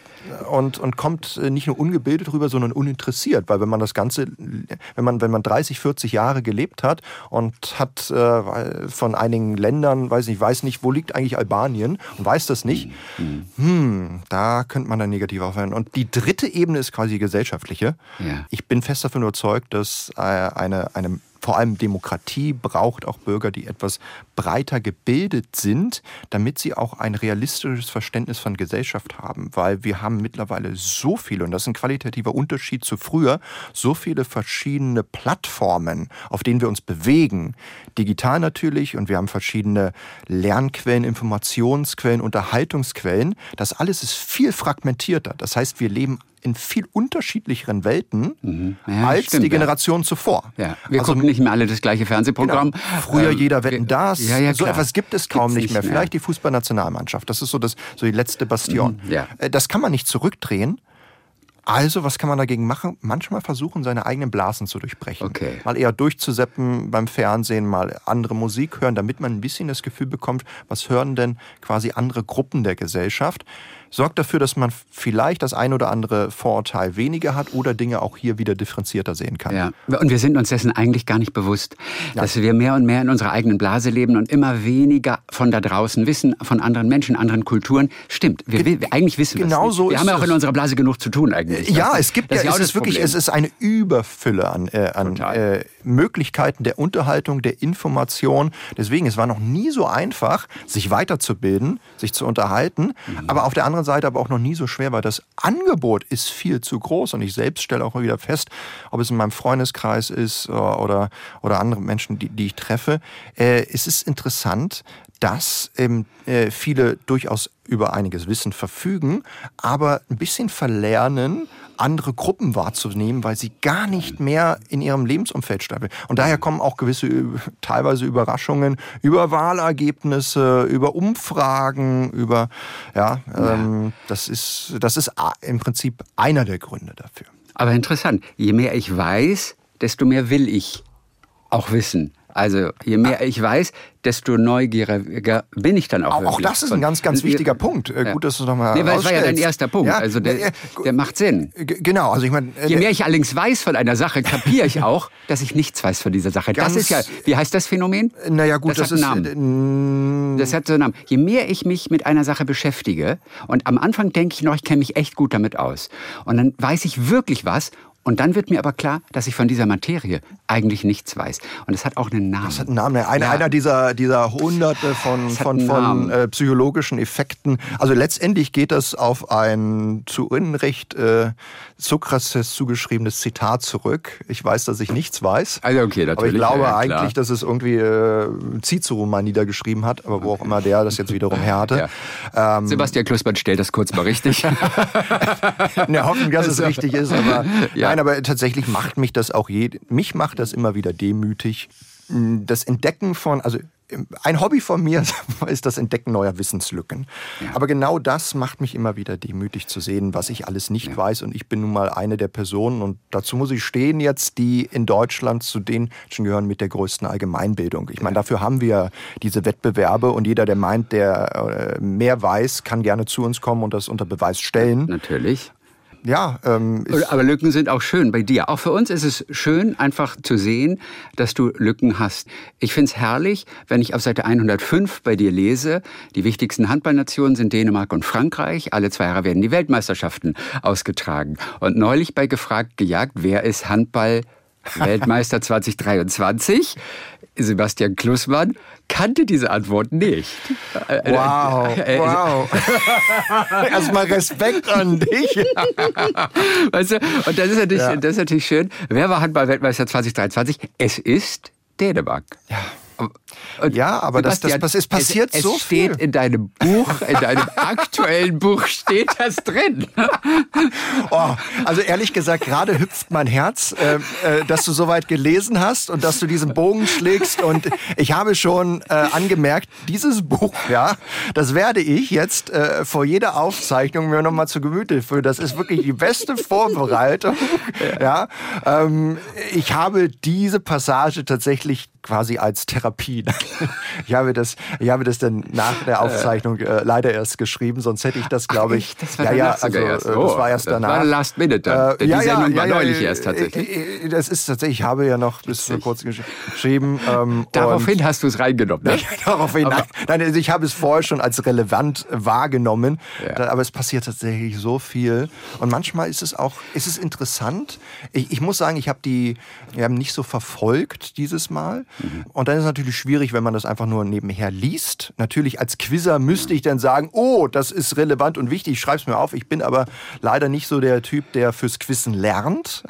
[SPEAKER 2] und, und kommt äh, nicht nur ungebildet rüber, sondern uninteressiert, weil wenn man das Ganze, wenn man, wenn man 30, 40 Jahre gelebt erlebt hat und hat äh, von einigen Ländern, weiß nicht, weiß nicht, wo liegt eigentlich Albanien und weiß das nicht. Mhm. Hm, da könnte man dann negativ aufhören. Und die dritte Ebene ist quasi die gesellschaftliche. Ja. Ich bin fest davon überzeugt, dass äh, eine, eine vor allem Demokratie braucht auch Bürger, die etwas breiter gebildet sind, damit sie auch ein realistisches Verständnis von Gesellschaft haben. Weil wir haben mittlerweile so viele, und das ist ein qualitativer Unterschied zu früher, so viele verschiedene Plattformen, auf denen wir uns bewegen. Digital natürlich, und wir haben verschiedene Lernquellen, Informationsquellen, Unterhaltungsquellen. Das alles ist viel fragmentierter. Das heißt, wir leben in viel unterschiedlicheren Welten
[SPEAKER 3] Mhm. Ja,
[SPEAKER 2] als
[SPEAKER 3] stimmt,
[SPEAKER 2] die
[SPEAKER 3] ja.
[SPEAKER 2] Generation zuvor.
[SPEAKER 3] Ja, wir
[SPEAKER 2] Also,
[SPEAKER 3] gucken nicht mehr alle das gleiche Fernsehprogramm.
[SPEAKER 2] Genau. Früher
[SPEAKER 3] Ähm,
[SPEAKER 2] jeder wetten das.
[SPEAKER 3] Ja, ja,
[SPEAKER 2] so etwas gibt es kaum
[SPEAKER 3] Gibt's
[SPEAKER 2] nicht mehr. Vielleicht die Fußballnationalmannschaft. Das ist so, das, so die letzte Bastion.
[SPEAKER 3] Mhm, ja.
[SPEAKER 2] Äh, Das kann man nicht zurückdrehen. Also, was kann man dagegen machen? Manchmal versuchen, seine eigenen Blasen zu durchbrechen.
[SPEAKER 3] Okay.
[SPEAKER 2] Mal eher durchzuseppen beim Fernsehen, mal andere Musik hören, damit man ein bisschen das Gefühl bekommt, was hören denn quasi andere Gruppen der Gesellschaft. Sorgt dafür, dass man vielleicht das ein oder andere Vorurteil weniger hat oder Dinge auch hier wieder differenzierter sehen kann.
[SPEAKER 3] Ja, und wir sind uns dessen eigentlich gar nicht bewusst, dass wir mehr und mehr in unserer eigenen Blase leben und immer weniger von da draußen wissen, von anderen Menschen, anderen Kulturen. Stimmt, wir, wir eigentlich wissen
[SPEAKER 2] genau
[SPEAKER 3] wir es nicht.
[SPEAKER 2] so
[SPEAKER 3] Wir haben ja auch in unserer Blase genug zu tun eigentlich.
[SPEAKER 2] Ja, es gibt
[SPEAKER 3] das
[SPEAKER 2] ja,
[SPEAKER 3] ist auch
[SPEAKER 2] es ist wirklich, es ist eine Überfülle an, äh, an Möglichkeiten der Unterhaltung, der Information. Deswegen, es war noch nie so einfach, sich weiterzubilden, sich zu unterhalten.
[SPEAKER 3] Mhm.
[SPEAKER 2] Aber auf der anderen Seite aber auch noch nie so schwer, weil das Angebot ist viel zu groß. Und ich selbst stelle auch wieder fest, ob es in meinem Freundeskreis ist äh, oder, oder andere Menschen, die, die ich treffe. Äh, es ist interessant, dass ähm, äh, viele durchaus über einiges Wissen verfügen, aber ein bisschen verlernen, andere Gruppen wahrzunehmen, weil sie gar nicht mehr in ihrem Lebensumfeld stapeln. Und daher kommen auch gewisse teilweise Überraschungen über Wahlergebnisse, über Umfragen, über ja, ähm, das ist das ist im Prinzip einer der Gründe dafür.
[SPEAKER 3] Aber interessant, je mehr ich weiß, desto mehr will ich auch wissen. Also je mehr ich weiß, desto neugieriger bin ich dann auch.
[SPEAKER 2] Auch, auch das ist ein ganz, ganz
[SPEAKER 3] Und
[SPEAKER 2] wichtiger Punkt. Äh,
[SPEAKER 3] Ja.
[SPEAKER 2] Gut, dass du nochmal
[SPEAKER 3] Nee, weil es war ja dein erster Punkt.
[SPEAKER 2] Ja,
[SPEAKER 3] Also der,
[SPEAKER 2] äh,
[SPEAKER 3] der macht Sinn.
[SPEAKER 2] Genau, also ich meine, äh,
[SPEAKER 3] Je mehr ich allerdings weiß von einer Sache, kapiere ich auch, (laughs) dass ich nichts weiß von dieser Sache.
[SPEAKER 2] Ganz-
[SPEAKER 3] das ist ja, wie heißt das Phänomen?
[SPEAKER 2] naja gut,
[SPEAKER 3] das,
[SPEAKER 2] das,
[SPEAKER 3] hat einen
[SPEAKER 2] ist
[SPEAKER 3] Namen.
[SPEAKER 2] äh,
[SPEAKER 3] Das hat so einen Namen. Je mehr ich mich mit einer Sache beschäftige, und am Anfang denke ich noch, ich kenne mich echt gut damit aus. Und dann weiß ich wirklich was. Und dann wird mir aber klar, dass ich von dieser Materie eigentlich nichts weiß. Und es hat auch einen Namen.
[SPEAKER 2] Das hat einen Namen. Einer,
[SPEAKER 3] Ja.
[SPEAKER 2] einer dieser, dieser hunderte von, von, von äh, psychologischen Effekten. Also letztendlich geht das auf ein zu Unrecht äh, Sokrates zugeschriebenes Zitat zurück. Ich weiß, dass ich nichts weiß.
[SPEAKER 3] Also okay,
[SPEAKER 2] Aber ich
[SPEAKER 3] natürlich,
[SPEAKER 2] glaube
[SPEAKER 3] ja,
[SPEAKER 2] eigentlich, dass es irgendwie äh, Cicero mal niedergeschrieben hat, aber wo auch immer der das jetzt wiederum her hatte.
[SPEAKER 3] Ja.
[SPEAKER 2] Ähm,
[SPEAKER 3] Sebastian Klussmann stellt das kurz mal richtig. (laughs)
[SPEAKER 2] Ne, hoffen, dass es (laughs) richtig ist, aber
[SPEAKER 3] Ja.
[SPEAKER 2] nein, aber tatsächlich macht mich das auch je, mich macht das immer wieder demütig. Das Entdecken von, also ein Hobby von mir (laughs) ist das Entdecken neuer Wissenslücken. Aber genau das macht mich immer wieder demütig zu sehen, was ich alles nicht weiß. Und ich bin nun mal eine der Personen und dazu muss ich stehen jetzt, die in Deutschland zu den Menschen gehören mit der größten Allgemeinbildung. Ich meine, dafür haben wir diese Wettbewerbe und jeder, der meint, der äh, mehr weiß, kann gerne zu uns kommen und das unter Beweis stellen.
[SPEAKER 3] Natürlich.
[SPEAKER 2] Ja, ähm,
[SPEAKER 3] Aber Lücken sind auch schön bei dir. Auch für uns ist es schön, einfach zu sehen, dass du Lücken hast. Ich finde es herrlich, wenn ich auf Seite 105 bei dir lese, die wichtigsten Handballnationen sind Dänemark und Frankreich. Alle zwei Jahre werden die Weltmeisterschaften ausgetragen. Und neulich bei Gefragt gejagt, wer ist Handball Weltmeister 2023? Sebastian Klussmann kannte diese Antwort nicht.
[SPEAKER 2] wow,
[SPEAKER 3] Äh,
[SPEAKER 2] wow. (laughs) Erstmal Respekt an dich. (laughs)
[SPEAKER 3] Weißt du? Und das ist, natürlich,
[SPEAKER 2] Ja.
[SPEAKER 3] das ist natürlich schön. Wer war Handball-Weltmeister 2023? Es ist Dänemark. Ja. Und
[SPEAKER 2] Ja, aber das- das-
[SPEAKER 3] Sebastian,
[SPEAKER 2] es passiert
[SPEAKER 3] es,
[SPEAKER 2] so
[SPEAKER 3] es steht
[SPEAKER 2] viel.
[SPEAKER 3] in deinem Buch, in deinem aktuellen Buch steht das drin. (laughs)
[SPEAKER 2] Oh, also ehrlich gesagt, gerade hüpft mein Herz, äh, äh, dass du soweit gelesen hast und dass du diesen Bogen schlägst. Und ich habe schon äh, angemerkt, dieses Buch, ja, das werde ich jetzt äh, vor jeder Aufzeichnung mir nochmal zu Gemüte führen. Das ist wirklich die beste Vorbereitung. Ja, ähm, ich habe diese Passage tatsächlich quasi als Therapie. (laughs) Ich habe das, ich habe das dann nach der Aufzeichnung äh, leider erst geschrieben, sonst hätte ich das, glaube ich,
[SPEAKER 3] echt? Das war
[SPEAKER 2] ja,
[SPEAKER 3] danach
[SPEAKER 2] ja, also,
[SPEAKER 3] erst.
[SPEAKER 2] äh,
[SPEAKER 3] Oh,
[SPEAKER 2] das war erst
[SPEAKER 3] das war
[SPEAKER 2] danach.
[SPEAKER 3] last minute dann. Denn die Sendung war neulich erst tatsächlich.
[SPEAKER 2] äh, äh, Das ist tatsächlich, ich habe ja noch bis vor kurzem gesch- geschrieben. Ähm, (laughs)
[SPEAKER 3] Daraufhin hast du es reingenommen. Ne? (laughs)
[SPEAKER 2] daraufhin, nein, nein, also ich habe es vorher schon als relevant wahrgenommen,
[SPEAKER 3] Ja.
[SPEAKER 2] aber es passiert tatsächlich so viel. Und manchmal ist es auch, ist es interessant. Ich, ich muss sagen, ich habe die, wir haben nicht so verfolgt dieses Mal. Mhm. Und dann ist es natürlich schwierig, wenn man das einfach nur nebenher liest. Natürlich als Quizzer müsste ich dann sagen, oh, das ist relevant und wichtig, ich schreibe es mir auf. Ich bin aber leider nicht so der Typ, der fürs Quizzen lernt.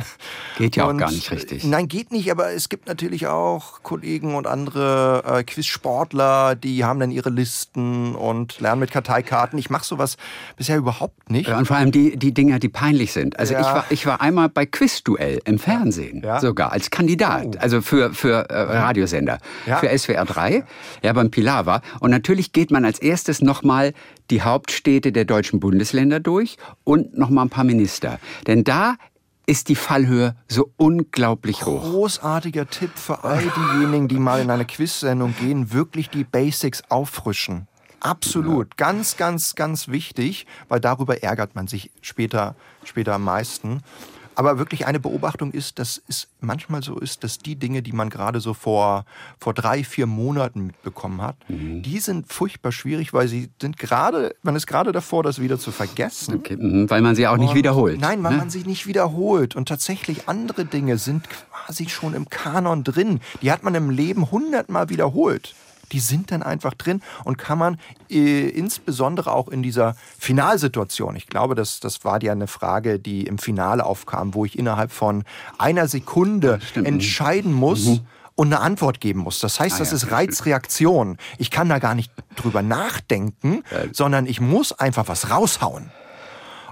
[SPEAKER 3] Geht ja und, auch gar nicht richtig.
[SPEAKER 2] Nein, geht nicht, aber es gibt natürlich auch Kollegen und andere äh, Quizsportler, die haben dann ihre Listen und lernen mit Karteikarten. Ich mache sowas bisher überhaupt nicht.
[SPEAKER 3] Ja, und vor allem die, die Dinge, die peinlich sind. Also ja. ich, war, ich war einmal bei Quizduell im Fernsehen, ja. sogar als Kandidat, oh. also für, für äh, Radiosender, für SWR 3, ja, beim Pilawa. Und natürlich geht man als erstes nochmal die Hauptstädte der deutschen Bundesländer durch und nochmal ein paar Minister. Denn da ist die Fallhöhe so unglaublich hoch.
[SPEAKER 2] Großartiger Tipp für all diejenigen, die mal in eine Quiz-Sendung gehen, wirklich die Basics auffrischen. Absolut. Ja. Ganz, ganz, ganz wichtig, weil darüber ärgert man sich später, später am meisten. Aber wirklich eine Beobachtung ist, dass es manchmal so ist, dass die Dinge, die man gerade so vor, vor drei, vier Monaten mitbekommen hat, mhm. die sind furchtbar schwierig, weil sie sind gerade, man ist gerade davor, das wieder zu vergessen.
[SPEAKER 3] Okay. Mhm. Weil man sie auch nicht Und, wiederholt.
[SPEAKER 2] Nein, weil ne? man sie nicht wiederholt. Und tatsächlich andere Dinge sind quasi schon im Kanon drin. Die hat man im Leben hundertmal wiederholt die sind dann einfach drin und kann man äh, insbesondere auch in dieser Finalsituation, ich glaube, das, das war ja eine Frage, die im Finale aufkam, wo ich innerhalb von einer Sekunde entscheiden muss, mhm und eine Antwort geben muss. Das heißt, ah, das ja. ist Reizreaktion. Ich kann da gar nicht drüber nachdenken, sondern ich muss einfach was raushauen.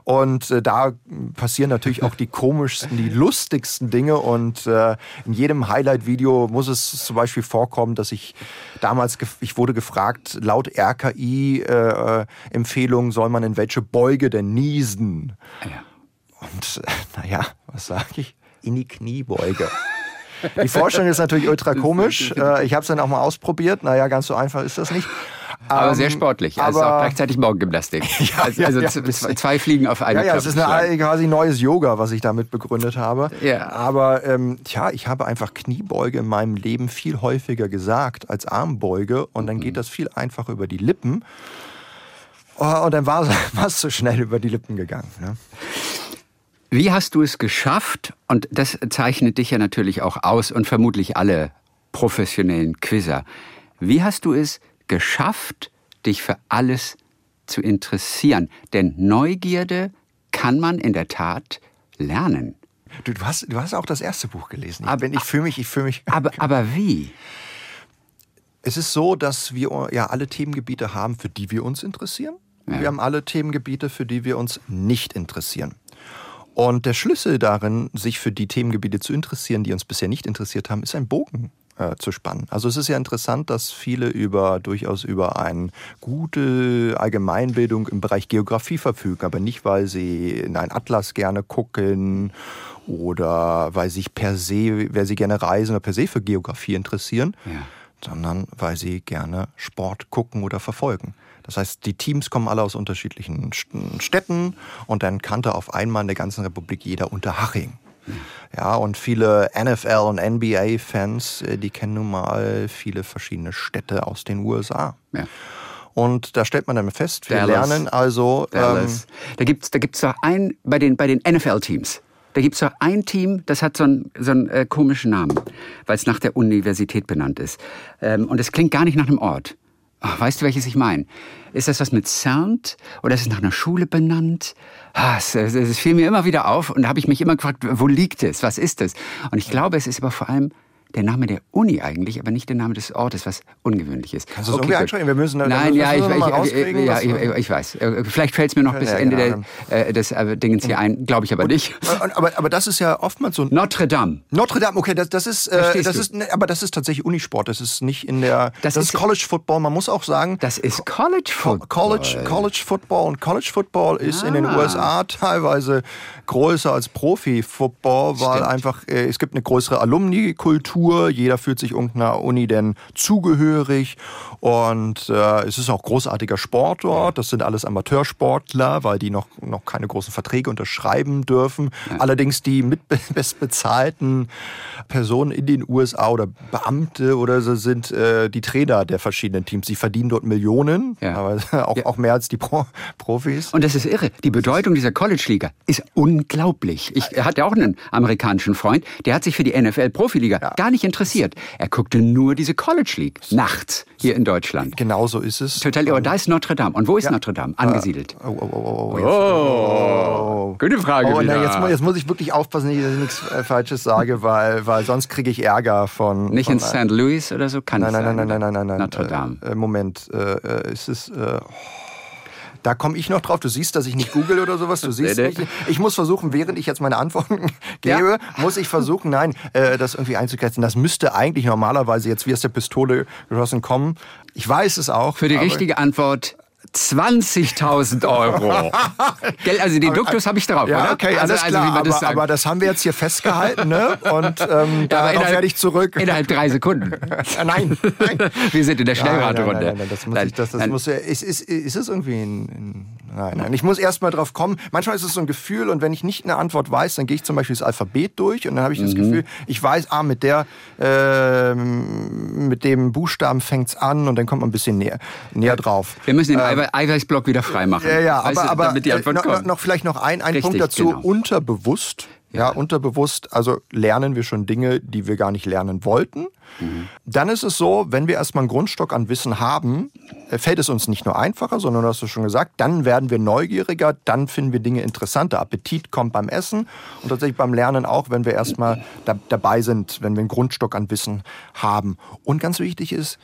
[SPEAKER 2] Und äh, da passieren natürlich auch die (laughs) komischsten, die lustigsten Dinge. Und äh, in jedem Highlight-Video muss es zum Beispiel vorkommen, dass ich damals, ich wurde gefragt, laut RKI-Empfehlung äh, soll man in welche Beuge denn niesen? Ja. Und äh, naja, was sage ich? In die Kniebeuge. Die Vorstellung ist natürlich ultra (laughs) komisch. Äh, ich habe es dann auch mal ausprobiert. Naja, ganz so einfach ist das nicht.
[SPEAKER 3] Aber sehr ähm, sportlich. Also aber auch gleichzeitig Morgengymnastik. (laughs) ja, also, also ja, zwei Fliegen auf einen
[SPEAKER 2] Ja, ja, es ist eine, quasi neues Yoga, was ich damit begründet habe.
[SPEAKER 3] Ja.
[SPEAKER 2] Aber ähm, tja, ich habe einfach Kniebeuge in meinem Leben viel häufiger gesagt als Armbeuge und dann mhm. geht das viel einfacher über die Lippen. Oh, und dann war es (laughs) so schnell über die Lippen gegangen. Ne?
[SPEAKER 3] Wie hast du es geschafft? Und das zeichnet dich ja natürlich auch aus und vermutlich alle professionellen Quizzer. Wie hast du es geschafft, dich für alles zu interessieren. Denn Neugierde kann man in der Tat lernen.
[SPEAKER 2] Du, du, hast, du hast auch das erste Buch gelesen. Ich, aber, ich fühle mich, ich fühle mich. (laughs)
[SPEAKER 3] Aber, aber wie?
[SPEAKER 2] Es ist so, dass wir ja alle Themengebiete haben, für die wir uns interessieren. Ja. Wir haben alle Themengebiete, für die wir uns nicht interessieren. Und der Schlüssel darin, sich für die Themengebiete zu interessieren, die uns bisher nicht interessiert haben, ist ein Bogen äh, zu spannen. Also es ist ja interessant, dass viele über durchaus über eine gute Allgemeinbildung im Bereich Geografie verfügen, aber nicht, weil sie in einen Atlas gerne gucken oder weil sich per se, wer sie gerne reisen oder per se für Geografie interessieren, ja. sondern weil sie gerne Sport gucken oder verfolgen. Das heißt, die Teams kommen alle aus unterschiedlichen Städten und dann kannte auf einmal in der ganzen Republik jeder Unterhaching. Ja, und viele NFL- und NBA-Fans, äh, die kennen nun mal viele verschiedene Städte aus den USA. Ja. Und da stellt man dann fest, wir Dallas. lernen also.
[SPEAKER 3] Ähm, da gibt's, da gibt's doch ein bei den bei den NFL-Teams. Da gibt's doch ein Team, das hat so einen, so einen äh, komischen Namen, weil es nach der Universität benannt ist. Ähm, und es klingt gar nicht nach einem Ort. Ach, weißt du, welches ich meine? Ist das was mit Sound oder ist es nach einer Schule benannt? Ah, es, es, es fiel mir immer wieder auf und da habe ich mich immer gefragt, wo liegt es? Was ist es? Und ich glaube, es ist aber vor allem der Name der Uni eigentlich, aber nicht der Name des Ortes, was ungewöhnlich ist.
[SPEAKER 2] Kannst du es okay, irgendwie einschränken? Wir müssen
[SPEAKER 3] da, Nein, ja, ich, ich, ich, ja, ich, ich, weiß. Äh, vielleicht fällt es mir noch bis ja, Ende ja. Der, äh, des äh, Dingens hier ein, glaube ich aber nicht.
[SPEAKER 2] Aber, aber das ist ja oftmals so ein...
[SPEAKER 3] Notre Dame.
[SPEAKER 2] Notre Dame, okay, das, das ist, äh, das ist, ne, aber das ist tatsächlich Unisport. Das ist nicht in der, das, das ist, ist College Football. Man muss auch sagen...
[SPEAKER 3] Das ist College Football.
[SPEAKER 2] College, College Football und College Football ist ah. in den ah. USA teilweise größer als Profi-Football, weil Stimmt. einfach, äh, es gibt eine größere Alumni-Kultur, jeder fühlt sich irgendeiner Uni denn zugehörig und äh, es ist auch großartiger Sport dort. Das sind alles Amateursportler, weil die noch, noch keine großen Verträge unterschreiben dürfen. Ja. Allerdings die mitbestbezahlten (laughs) Personen in den USA oder Beamte oder so sind äh, die Trainer der verschiedenen Teams. Sie verdienen dort Millionen, ja. aber (laughs) auch, ja. auch mehr als die Pro Profis.
[SPEAKER 3] Und das ist irre. Die Bedeutung dieser College-Liga ist unglaublich. Ich hatte auch einen amerikanischen Freund, der hat sich für die NFL-Profiliga gar gar nicht interessiert. Er guckte nur diese College League nachts hier in Deutschland.
[SPEAKER 2] Genau so ist es.
[SPEAKER 3] Total, aber da ist Notre Dame. Und wo ist Notre Dame angesiedelt?
[SPEAKER 2] Oh, oh, oh, oh, jetzt,
[SPEAKER 3] Oh, gute Frage
[SPEAKER 2] Oh, na, jetzt, jetzt muss ich wirklich aufpassen, dass ich nichts äh, Falsches sage, weil, weil sonst kriege ich Ärger von.
[SPEAKER 3] nicht
[SPEAKER 2] von,
[SPEAKER 3] in St. Louis oder so? Kann
[SPEAKER 2] Nein,
[SPEAKER 3] nicht
[SPEAKER 2] nein, nein,
[SPEAKER 3] sein,
[SPEAKER 2] nein, nein, nein, nein.
[SPEAKER 3] Notre Dame.
[SPEAKER 2] Äh, äh, Moment, äh, äh, ist es. Äh, da komme ich noch drauf. Du siehst, dass ich nicht google oder sowas. Du (laughs) siehst
[SPEAKER 3] Nee.
[SPEAKER 2] Ich muss versuchen, während ich jetzt meine Antworten (laughs) gebe, muss ich versuchen, nein, äh, das irgendwie einzugrenzen. Das müsste eigentlich normalerweise jetzt wie aus der Pistole geschossen kommen. Ich weiß es auch.
[SPEAKER 3] Für die richtige Antwort 20.000 Euro. (laughs) Gell, also den Duktus habe ich drauf,
[SPEAKER 2] Ja,
[SPEAKER 3] oder?
[SPEAKER 2] okay,
[SPEAKER 3] also,
[SPEAKER 2] alles
[SPEAKER 3] also,
[SPEAKER 2] klar.
[SPEAKER 3] wie man das
[SPEAKER 2] aber,
[SPEAKER 3] sagt.
[SPEAKER 2] aber das haben wir jetzt hier festgehalten, ne? Und ähm, (laughs)
[SPEAKER 3] Ja,
[SPEAKER 2] darauf werde ich zurück.
[SPEAKER 3] Innerhalb drei Sekunden.
[SPEAKER 2] Äh, nein, nein. (laughs)
[SPEAKER 3] Wir sind in der
[SPEAKER 2] Nein, nein, nein, nein, nein, das muss ich, das, das muss ist, ist, ist es irgendwie ein, ein, nein, nein, ich muss erst mal drauf kommen. Manchmal ist es so ein Gefühl und wenn ich nicht eine Antwort weiß, dann gehe ich zum Beispiel das Alphabet durch und dann habe ich das
[SPEAKER 3] Mhm.
[SPEAKER 2] Gefühl, ich weiß, ah, mit der, ähm, mit dem Buchstaben fängt's an und dann kommt man ein bisschen näher, näher drauf.
[SPEAKER 3] Wir müssen den Eiwei- Eiweißblock wieder freimachen.
[SPEAKER 2] Ja, ja, aber,
[SPEAKER 3] du,
[SPEAKER 2] aber
[SPEAKER 3] damit die
[SPEAKER 2] äh,
[SPEAKER 3] Antwort
[SPEAKER 2] noch, noch vielleicht noch ein, ein
[SPEAKER 3] Richtig,
[SPEAKER 2] Punkt dazu.
[SPEAKER 3] genau.
[SPEAKER 2] Unterbewusst, ja. unterbewusst, also lernen wir schon Dinge, die wir gar nicht lernen wollten.
[SPEAKER 3] Mhm.
[SPEAKER 2] Dann ist es so, wenn wir erstmal einen Grundstock an Wissen haben, äh, fällt es uns nicht nur einfacher, sondern du hast du schon gesagt, dann werden wir neugieriger, dann finden wir Dinge interessanter. Appetit kommt beim Essen und tatsächlich beim Lernen auch, wenn wir erstmal da, dabei sind, wenn wir einen Grundstock an Wissen haben. Und ganz wichtig ist,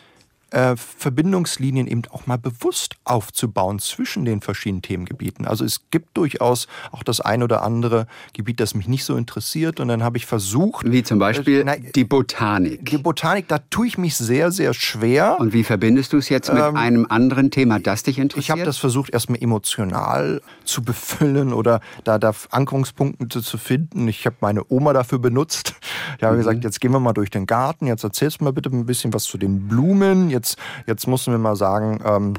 [SPEAKER 2] äh, Verbindungslinien eben auch mal bewusst aufzubauen zwischen den verschiedenen Themengebieten. Also es gibt durchaus auch das ein oder andere Gebiet, das mich nicht so interessiert und dann habe ich versucht,
[SPEAKER 3] Wie zum Beispiel
[SPEAKER 2] Äh, nein,
[SPEAKER 3] die Botanik.
[SPEAKER 2] die Botanik, da tue ich mich sehr, sehr schwer.
[SPEAKER 3] Und wie verbindest du es jetzt mit einem anderen Thema, das dich interessiert?
[SPEAKER 2] Ähm, Ich habe das versucht, erstmal emotional zu befüllen oder da, da Ankerungspunkte zu finden. Ich habe meine Oma dafür benutzt. (laughs) Ich habe gesagt, jetzt gehen wir mal durch den Garten, jetzt erzählst du mal bitte ein bisschen was zu den Blumen. Jetzt, jetzt musst du mir mal sagen, ähm,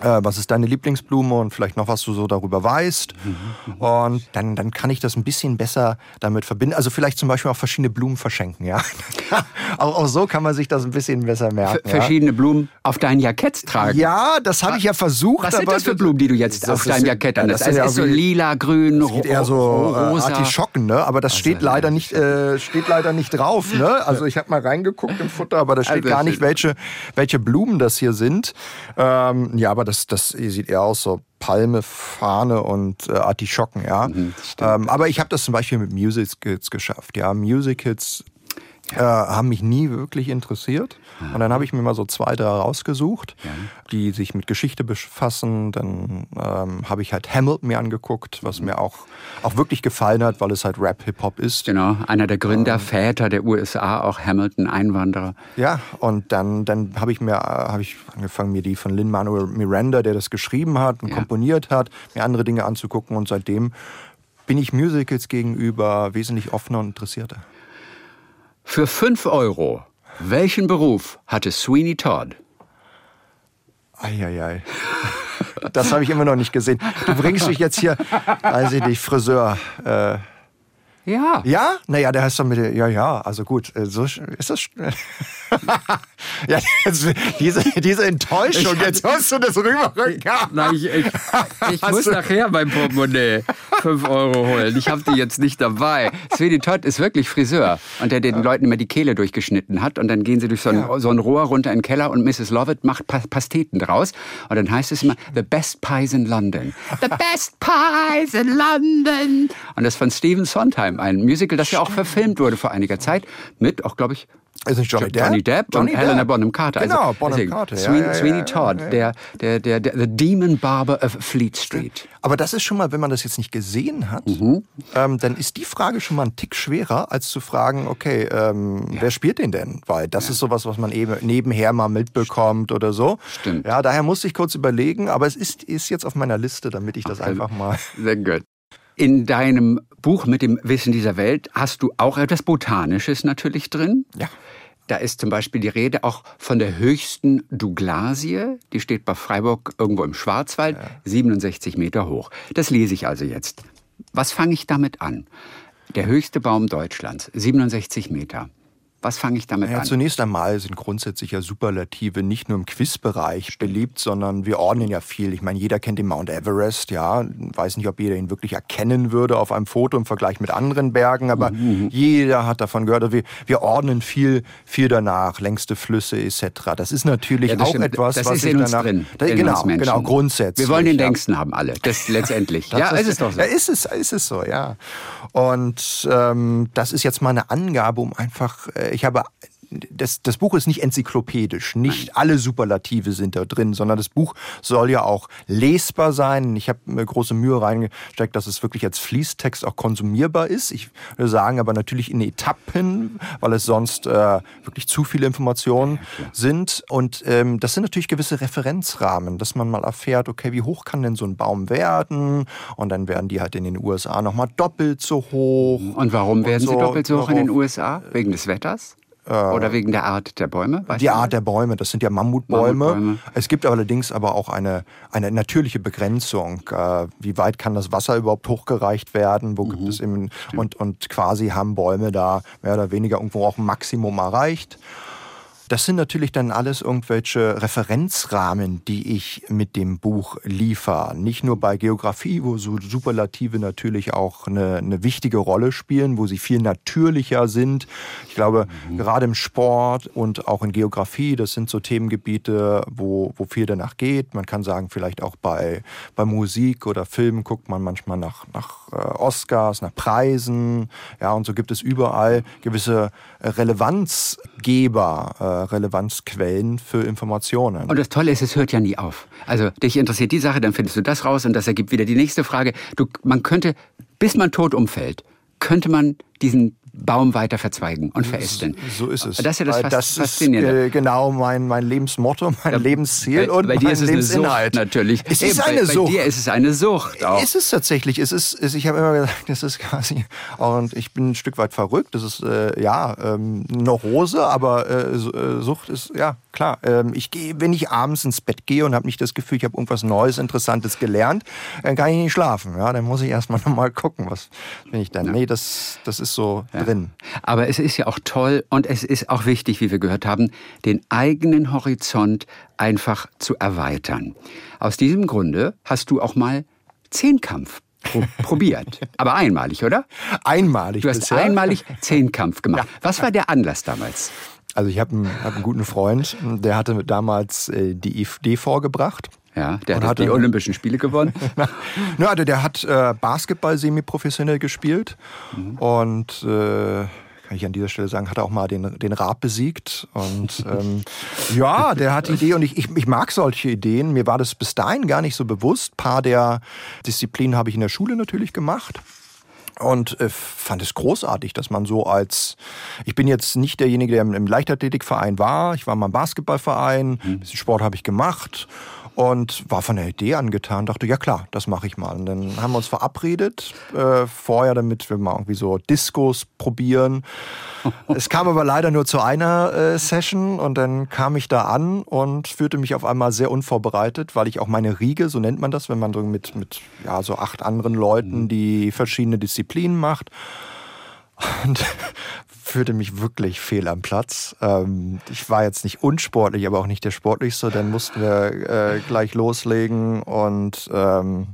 [SPEAKER 2] äh, was ist deine Lieblingsblume und vielleicht noch was du so darüber weißt. Und dann, dann kann ich das ein bisschen besser damit verbinden. Also vielleicht zum Beispiel auch verschiedene Blumen verschenken, ja. (laughs) auch, auch so kann man sich das ein bisschen besser merken.
[SPEAKER 3] F- verschiedene Blumen auf dein Jackett tragen.
[SPEAKER 2] Ja, das habe ich ja versucht.
[SPEAKER 3] Was sind das für Blumen, die du jetzt
[SPEAKER 2] Das
[SPEAKER 3] auf deinem
[SPEAKER 2] ja-
[SPEAKER 3] Jackett
[SPEAKER 2] ja,
[SPEAKER 3] an hast?
[SPEAKER 2] das sind
[SPEAKER 3] Es
[SPEAKER 2] ja
[SPEAKER 3] ist so lila, grün,
[SPEAKER 2] Es geht eher so äh,
[SPEAKER 3] rosa.
[SPEAKER 2] Artischocken, ne? Aber das steht leider nicht, äh, steht leider nicht drauf, ne? Also ich habe mal reingeguckt im Futter, aber da steht
[SPEAKER 3] Also,
[SPEAKER 2] gar nicht,
[SPEAKER 3] das-
[SPEAKER 2] welche, welche Blumen das hier sind. Ähm, ja, aber das, das sieht eher aus so Palme, Fahne und äh, Artischocken, ja.
[SPEAKER 3] Mhm,
[SPEAKER 2] ähm, aber ich habe das zum Beispiel mit Musicals geschafft, ja. Musicals äh, haben mich nie wirklich interessiert. Und dann habe ich mir mal so zwei, drei rausgesucht, die sich mit Geschichte befassen. Dann ähm, habe ich halt Hamilton mir angeguckt, was mir auch, auch wirklich gefallen hat, weil es halt Rap-Hip-Hop ist.
[SPEAKER 3] Genau, einer der Gründer, Väter der USA, auch Hamilton, Einwanderer.
[SPEAKER 2] Ja, und dann, dann habe ich mir äh, habe ich angefangen, mir die von Lin-Manuel Miranda, der das geschrieben hat und
[SPEAKER 3] Ja.
[SPEAKER 2] komponiert hat, mir andere Dinge anzugucken. Und seitdem bin ich Musicals gegenüber wesentlich offener und interessierter.
[SPEAKER 3] Für 5 Euro, welchen Beruf hatte Sweeney Todd?
[SPEAKER 2] Eieiei. Das habe ich immer noch nicht gesehen. Du bringst dich jetzt hier, weiß ich nicht, Friseur. Äh,
[SPEAKER 3] Ja.
[SPEAKER 2] ja? Naja, der heißt doch mit, der- ja, ja, also gut, äh, so ist das. (laughs) ja, jetzt, diese, diese Enttäuschung, jetzt musst du das rüberrücken.
[SPEAKER 3] Nein, ich, ich, ich
[SPEAKER 2] Hast
[SPEAKER 3] muss
[SPEAKER 2] du-
[SPEAKER 3] nachher mein Portemonnaie 5 Euro holen. Ich habe die jetzt nicht dabei. Sweeney Todd ist wirklich Friseur und der den Leuten immer die Kehle durchgeschnitten hat und dann gehen sie durch so ein, so ein Rohr runter in den Keller und Mrs. Lovett macht Pa- Pasteten draus und dann heißt es immer The Best Pies in London. (laughs) The Best Pies in London. Und das von Stephen Sondheim, ein Musical, das ja auch verfilmt wurde vor einiger Zeit mit auch, glaube ich,
[SPEAKER 2] Ist nicht Johnny Depp?
[SPEAKER 3] Johnny Depp
[SPEAKER 2] Johnny
[SPEAKER 3] und Helena
[SPEAKER 2] Depp.
[SPEAKER 3] Bonham Carter.
[SPEAKER 2] Genau,
[SPEAKER 3] also,
[SPEAKER 2] Bonham
[SPEAKER 3] deswegen,
[SPEAKER 2] Carter. Ja,
[SPEAKER 3] Sweeney,
[SPEAKER 2] ja, ja,
[SPEAKER 3] Sweeney
[SPEAKER 2] ja,
[SPEAKER 3] Todd,
[SPEAKER 2] ja.
[SPEAKER 3] Der, der, der, der The Demon Barber of Fleet Street.
[SPEAKER 2] Aber das ist schon mal, wenn man das jetzt nicht gesehen hat, ähm, dann ist die Frage schon mal ein Tick schwerer, als zu fragen, okay, ähm, wer spielt den denn? Weil das ist sowas, was man eben nebenher mal mitbekommt oder so.
[SPEAKER 3] Stimmt.
[SPEAKER 2] Ja, daher musste ich kurz überlegen, aber es ist, ist jetzt auf meiner Liste, damit ich das einfach mal.
[SPEAKER 3] Sehr gut. In deinem Buch mit dem Wissen dieser Welt hast du auch etwas Botanisches natürlich drin.
[SPEAKER 2] Ja.
[SPEAKER 3] Da ist zum Beispiel die Rede auch von der höchsten Douglasie. Die steht bei Freiburg irgendwo im Schwarzwald, 67 Meter hoch. Das lese ich also jetzt. Was fange ich damit an? Der höchste Baum Deutschlands, 67 Meter. Was fange ich damit
[SPEAKER 2] ja,
[SPEAKER 3] an?
[SPEAKER 2] Zunächst einmal sind grundsätzlich ja Superlative nicht nur im Quizbereich beliebt, sondern wir ordnen ja viel. Ich meine, jeder kennt den Mount Everest, ja. Weiß nicht, ob jeder ihn wirklich erkennen würde auf einem Foto im Vergleich mit anderen Bergen, aber mhm. jeder hat davon gehört. Wir, wir ordnen viel, viel danach, längste Flüsse etc. Das ist natürlich ja, das auch stimmt. etwas,
[SPEAKER 3] das
[SPEAKER 2] was
[SPEAKER 3] ist in uns
[SPEAKER 2] danach,
[SPEAKER 3] drin.
[SPEAKER 2] Da, genau, genau, grundsätzlich.
[SPEAKER 3] Wir wollen den längsten haben alle. Das letztendlich. (laughs)
[SPEAKER 2] das
[SPEAKER 3] ja,
[SPEAKER 2] ist,
[SPEAKER 3] ist es doch so.
[SPEAKER 2] Ja, ist es, ist es so, ja. Und ähm, das ist jetzt mal eine Angabe, um einfach, äh, ich habe das, das Buch ist nicht enzyklopädisch. Nicht alle Superlative sind da drin, sondern das Buch soll ja auch lesbar sein. Ich habe mir große Mühe reingesteckt, dass es wirklich als Fließtext auch konsumierbar ist. Ich würde sagen, aber natürlich in Etappen, weil es sonst äh, wirklich zu viele Informationen sind. Und ähm, das sind natürlich gewisse Referenzrahmen, dass man mal erfährt, okay, wie hoch kann denn so ein Baum werden? Und dann werden die halt in den USA nochmal doppelt so hoch.
[SPEAKER 3] Und warum werden so, sie doppelt so hoch in den USA? Wegen des Wetters? Oder wegen der Art der Bäume?
[SPEAKER 2] Die Art der Bäume, das sind ja Mammutbäume. Mammutbäume. Es gibt allerdings aber auch eine, eine natürliche Begrenzung. Äh, wie weit kann das Wasser überhaupt hochgereicht werden? Wo mhm. gibt es eben, und, und quasi haben Bäume da mehr oder weniger irgendwo auch ein Maximum erreicht. Das sind natürlich dann alles irgendwelche Referenzrahmen, die ich mit dem Buch liefere. Nicht nur bei Geografie, wo so Superlative natürlich auch eine, eine wichtige Rolle spielen, wo sie viel natürlicher sind. Ich glaube, mhm. gerade im Sport und auch in Geografie, das sind so Themengebiete, wo, wo viel danach geht. Man kann sagen, vielleicht auch bei, bei Musik oder Filmen guckt man manchmal nach, nach äh, Oscars, nach Preisen. Ja, und so gibt es überall gewisse Relevanzgeber, äh, Relevanzquellen für Informationen.
[SPEAKER 3] Und das Tolle ist, es hört ja nie auf. Also dich interessiert die Sache, dann findest du das raus und das ergibt wieder die nächste Frage. Du, man könnte, bis man tot umfällt, könnte man diesen Baum weiter verzweigen und verästeln.
[SPEAKER 2] So ist es.
[SPEAKER 3] Das ist ja das,
[SPEAKER 2] das Faszinierende. Ist, äh, genau mein, mein Lebensmotto, mein ja, Lebensziel
[SPEAKER 3] bei,
[SPEAKER 2] und
[SPEAKER 3] bei
[SPEAKER 2] dir
[SPEAKER 3] ist es
[SPEAKER 2] Lebensinhalt.
[SPEAKER 3] Eine Sucht, natürlich.
[SPEAKER 2] Es ist eine
[SPEAKER 3] bei,
[SPEAKER 2] Sucht.
[SPEAKER 3] Bei dir ist es eine Sucht. Auch.
[SPEAKER 2] Es ist tatsächlich. Es ist, es, ich habe immer gesagt, das ist quasi, und ich bin ein Stück weit verrückt. Das ist, äh, ja, ähm, eine Rose, aber äh, äh, Sucht ist, ja, klar. Ähm, ich gehe, wenn ich abends ins Bett gehe und habe nicht das Gefühl, ich habe irgendwas Neues, Interessantes gelernt, dann kann ich nicht schlafen. Ja, dann muss ich erstmal (laughs) nochmal gucken, was bin ich dann. Ja. Nee, das, das ist so ja. drin.
[SPEAKER 3] Aber aber es ist ja auch toll und es ist auch wichtig, wie wir gehört haben, den eigenen Horizont einfach zu erweitern. Aus diesem Grunde hast du auch mal Zehnkampf (laughs) probiert. Aber einmalig, oder?
[SPEAKER 2] Einmalig.
[SPEAKER 3] Du hast bisher. einmalig Zehnkampf gemacht. Ja. Was war der Anlass damals?
[SPEAKER 2] Also ich habe einen, hab einen guten Freund, der hatte damals äh, die Idee vorgebracht.
[SPEAKER 3] Ja, der hat die Olympischen Spiele gewonnen. (laughs)
[SPEAKER 2] Na, also der hat äh, Basketball semi-professionell gespielt mhm. und äh, kann ich an dieser Stelle sagen, hat er auch mal den, den Raab besiegt. Und ähm, (laughs) ja, der hat die Idee und ich, ich, ich mag solche Ideen. Mir war das bis dahin gar nicht so bewusst. Ein paar der Disziplinen habe ich in der Schule natürlich gemacht. Und äh, fand es großartig, dass man so als, ich bin jetzt nicht derjenige, der im Leichtathletikverein war, ich war mal im Basketballverein, ein bisschen Sport habe ich gemacht und war von der Idee angetan, dachte, ja klar, das mache ich mal. Und dann haben wir uns verabredet, äh, vorher, damit wir mal irgendwie so Diskos probieren. (laughs) es kam aber leider nur zu einer äh, Session und dann kam ich da an und fühlte mich auf einmal sehr unvorbereitet, weil ich auch meine Riege, so nennt man das, wenn man so mit, mit ja, so acht anderen Leuten mhm. die verschiedene Disziplinen macht. Und fühlte mich wirklich fehl am Platz. Ähm, ich war jetzt nicht unsportlich, aber auch nicht der sportlichste. Dann mussten wir äh, gleich loslegen und ähm,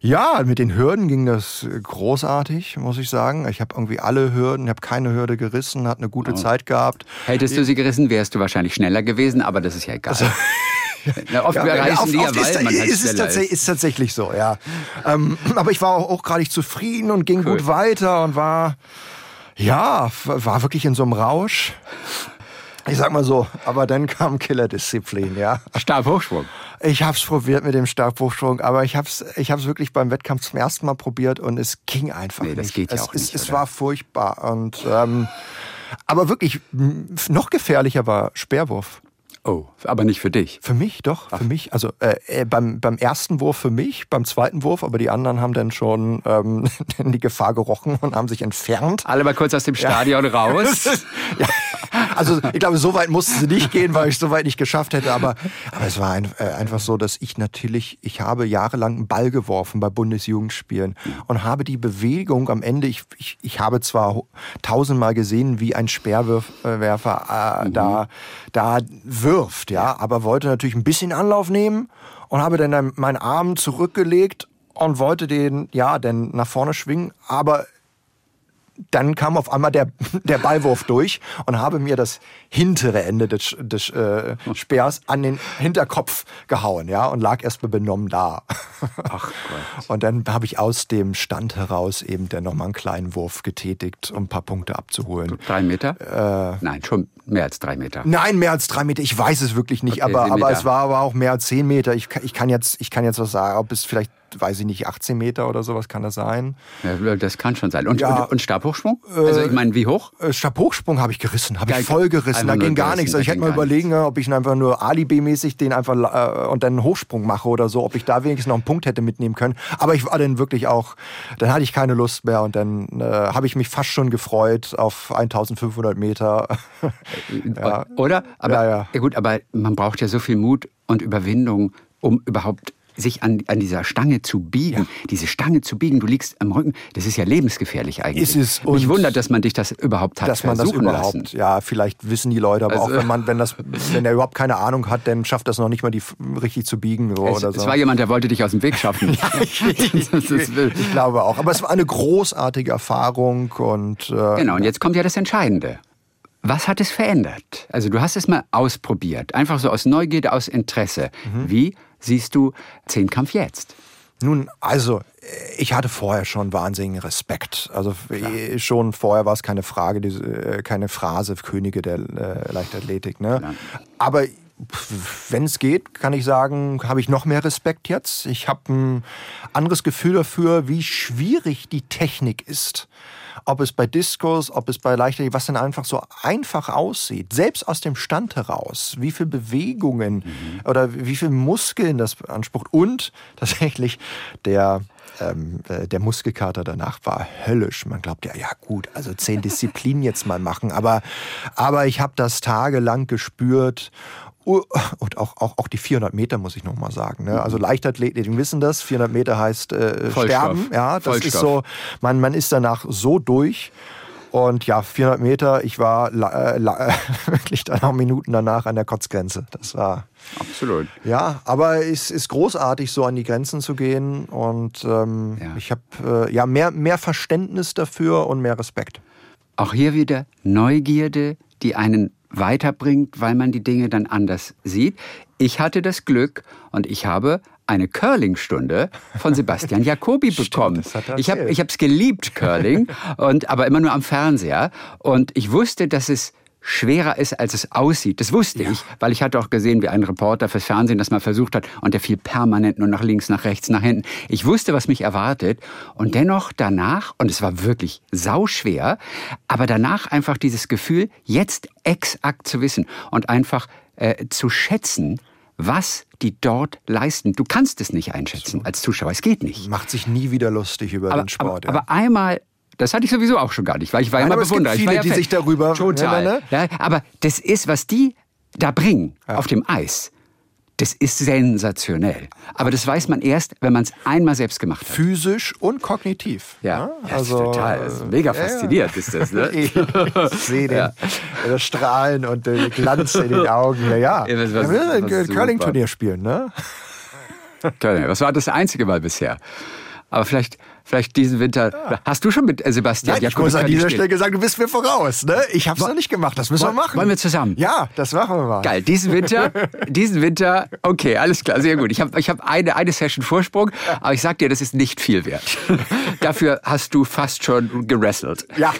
[SPEAKER 2] ja, mit den Hürden ging das großartig, muss ich sagen. Ich habe irgendwie alle Hürden, habe keine Hürde gerissen, hat eine gute oh. Zeit gehabt.
[SPEAKER 3] Hättest du sie gerissen, wärst du wahrscheinlich schneller gewesen, aber das ist ja egal. Also, Na, oft (laughs) ja, reißen die ja, weil man halt ist,
[SPEAKER 2] ist, tatsächlich, ist. tatsächlich so, ja. Ähm, aber ich war auch, auch gerade zufrieden und ging cool. gut weiter und war ja, war wirklich in so einem Rausch. Ich sag mal so, aber dann kam Killerdisziplin, ja.
[SPEAKER 3] Stabhochschwung.
[SPEAKER 2] Ich hab's probiert mit dem Stabhochschwung, aber ich hab's, ich hab's wirklich beim Wettkampf zum ersten Mal probiert und es ging einfach nee,
[SPEAKER 3] das
[SPEAKER 2] nicht.
[SPEAKER 3] geht ja
[SPEAKER 2] es,
[SPEAKER 3] auch nicht.
[SPEAKER 2] Es, es war furchtbar und ähm, aber wirklich noch gefährlicher war Speerwurf.
[SPEAKER 3] Oh, aber nicht für dich.
[SPEAKER 2] Für mich, doch, Ach. für mich. Also äh, äh, beim, beim ersten Wurf für mich, beim zweiten Wurf, aber die anderen haben dann schon ähm, (laughs) die Gefahr gerochen und haben sich entfernt.
[SPEAKER 3] Alle mal kurz aus dem Stadion ja. (laughs) raus.
[SPEAKER 2] ja. Also ich glaube, so weit mussten sie nicht gehen, weil ich so weit nicht geschafft hätte. Aber, aber es war ein, äh, einfach so, dass ich natürlich, ich habe jahrelang einen Ball geworfen bei Bundesjugendspielen und habe die Bewegung am Ende, ich, ich, ich habe zwar tausendmal gesehen, wie ein Speerwerfer äh, mhm. da, da wirft, ja, aber wollte natürlich ein bisschen Anlauf nehmen und habe dann meinen Arm zurückgelegt und wollte den, ja, dann nach vorne schwingen, aber dann kam auf einmal der, (laughs) der Ballwurf durch und habe mir das hintere Ende des, des äh, Speers an den Hinterkopf gehauen, ja, und lag erstmal benommen da. Ach Gott. (laughs) Und dann habe ich aus dem Stand heraus eben dann nochmal einen kleinen Wurf getätigt, um ein paar Punkte abzuholen.
[SPEAKER 3] Drei Meter? Äh, Nein, schon mehr als drei Meter.
[SPEAKER 2] Nein, mehr als drei Meter. Ich weiß es wirklich nicht, okay, aber, aber es war aber auch mehr als zehn Meter. Ich, ich, kann jetzt, ich kann jetzt was sagen, ob es vielleicht weiß ich nicht, 18 Meter oder sowas kann das sein.
[SPEAKER 3] Ja, das kann schon sein. Und, ja, und, und Stabhochsprung? Also ich meine, wie hoch?
[SPEAKER 2] Äh, Stabhochsprung habe ich gerissen, habe ich voll gerissen. Da ging gar nichts. Also ich hätte mal überlegen, ob ich einfach nur Alibi-mäßig den einfach äh, und dann einen Hochsprung mache oder so, ob ich da wenigstens noch einen Punkt hätte mitnehmen können. Aber ich war dann wirklich auch, dann hatte ich keine Lust mehr und dann äh, habe ich mich fast schon gefreut auf 1500 Meter. (laughs)
[SPEAKER 3] ja. Oder? Aber, ja, ja. gut, aber man braucht ja so viel Mut und Überwindung, um überhaupt sich an, an dieser Stange zu biegen, ja. diese Stange zu biegen, du liegst am Rücken, das ist ja lebensgefährlich eigentlich.
[SPEAKER 2] Ist es.
[SPEAKER 3] Mich wundert, dass man dich das überhaupt hat
[SPEAKER 2] dass man das überhaupt, lassen. Ja, vielleicht wissen die Leute, aber also, auch wenn man, wenn das, wenn er überhaupt keine Ahnung hat, dann schafft das noch nicht mal die richtig zu biegen so,
[SPEAKER 3] es,
[SPEAKER 2] oder so.
[SPEAKER 3] Es war jemand, der wollte dich aus dem Weg schaffen. (laughs) ja,
[SPEAKER 2] ich, (laughs) ich, ich, glaube auch. Aber es war eine großartige Erfahrung und
[SPEAKER 3] äh, genau. Und jetzt kommt ja das Entscheidende. Was hat es verändert? Also du hast es mal ausprobiert, einfach so aus Neugierde, aus Interesse. Mhm. Wie siehst du Zehnkampf jetzt?
[SPEAKER 2] Nun, also ich hatte vorher schon wahnsinnigen Respekt. Also Klar. schon vorher war es keine Frage, äh, keine Phrase Könige der äh, Leichtathletik. Ne? Aber wenn es geht, kann ich sagen, habe ich noch mehr Respekt jetzt. Ich habe ein anderes Gefühl dafür, wie schwierig die Technik ist ob es bei Diskurs, ob es bei Leichtathletik, was dann einfach so einfach aussieht, selbst aus dem Stand heraus, wie viel Bewegungen mhm. oder wie viel Muskeln das beansprucht und tatsächlich der ähm, äh, der Muskelkater danach war höllisch. Man glaubt ja, ja gut, also zehn Disziplinen jetzt mal machen, aber, aber ich habe das tagelang gespürt (laughs) und auch, auch, auch die 400 Meter, muss ich nochmal sagen. Ne? Also Leichtathleten wissen das, 400 Meter heißt äh, sterben. Ja, das Vollstoff. ist so, man, man ist danach so durch. Und ja, 400 Meter, ich war äh, (laughs) wirklich dann auch Minuten danach an der Kotzgrenze. Das war.
[SPEAKER 3] Absolut.
[SPEAKER 2] Ja, aber es ist großartig, so an die Grenzen zu gehen. Und ähm, ja. ich habe äh, ja mehr, mehr Verständnis dafür und mehr Respekt.
[SPEAKER 3] Auch hier wieder Neugierde, die einen weiterbringt, weil man die Dinge dann anders sieht. Ich hatte das Glück und ich habe eine Curling-Stunde von Sebastian Jacobi (laughs) bekommen. Stimmt, ich habe es geliebt, Curling, (laughs) und, aber immer nur am Fernseher. Und ich wusste, dass es schwerer ist, als es aussieht. Das wusste ja. ich, weil ich hatte auch gesehen, wie ein Reporter fürs Fernsehen das mal versucht hat und der fiel permanent nur nach links, nach rechts, nach hinten. Ich wusste, was mich erwartet und dennoch danach, und es war wirklich sauschwer, aber danach einfach dieses Gefühl, jetzt exakt zu wissen und einfach äh, zu schätzen, was die dort leisten. Du kannst es nicht einschätzen als Zuschauer. Es geht nicht.
[SPEAKER 2] Macht sich nie wieder lustig über
[SPEAKER 3] aber,
[SPEAKER 2] den Sport.
[SPEAKER 3] Aber, ja. aber einmal das hatte ich sowieso auch schon gar nicht, weil ich war Nein, immer bewundert.
[SPEAKER 2] Es gibt viele,
[SPEAKER 3] ja
[SPEAKER 2] die sich darüber
[SPEAKER 3] total. Ne? Ja, aber das ist, was die da bringen ja. auf dem Eis. Das ist sensationell. Aber das weiß man erst, wenn man es einmal selbst gemacht hat.
[SPEAKER 2] Physisch und kognitiv.
[SPEAKER 3] Ja, ja also total. Das ist mega fasziniert ist das. Ne? (laughs)
[SPEAKER 2] ich sehe den ja. Strahlen und den Glanz in den Augen. Ja, ja. ja was, was, ein Curling-Turnier spielen, ne?
[SPEAKER 3] Curling, was war das einzige Mal bisher? Aber vielleicht Vielleicht diesen Winter. Ja. Hast du schon mit äh, Sebastian
[SPEAKER 2] Nein, Ich muss an dieser Stelle sagen, du bist mir voraus. Ne? Ich habe es noch nicht gemacht. Das müssen
[SPEAKER 3] wir
[SPEAKER 2] machen.
[SPEAKER 3] Wollen wir zusammen?
[SPEAKER 2] Ja, das machen wir mal.
[SPEAKER 3] Geil. Diesen Winter, (laughs) diesen Winter. Okay, alles klar, sehr gut. Ich habe ich hab eine, eine Session Vorsprung, aber ich sag dir, das ist nicht viel wert. (laughs) Dafür hast du fast schon gerasselt.
[SPEAKER 2] Ja.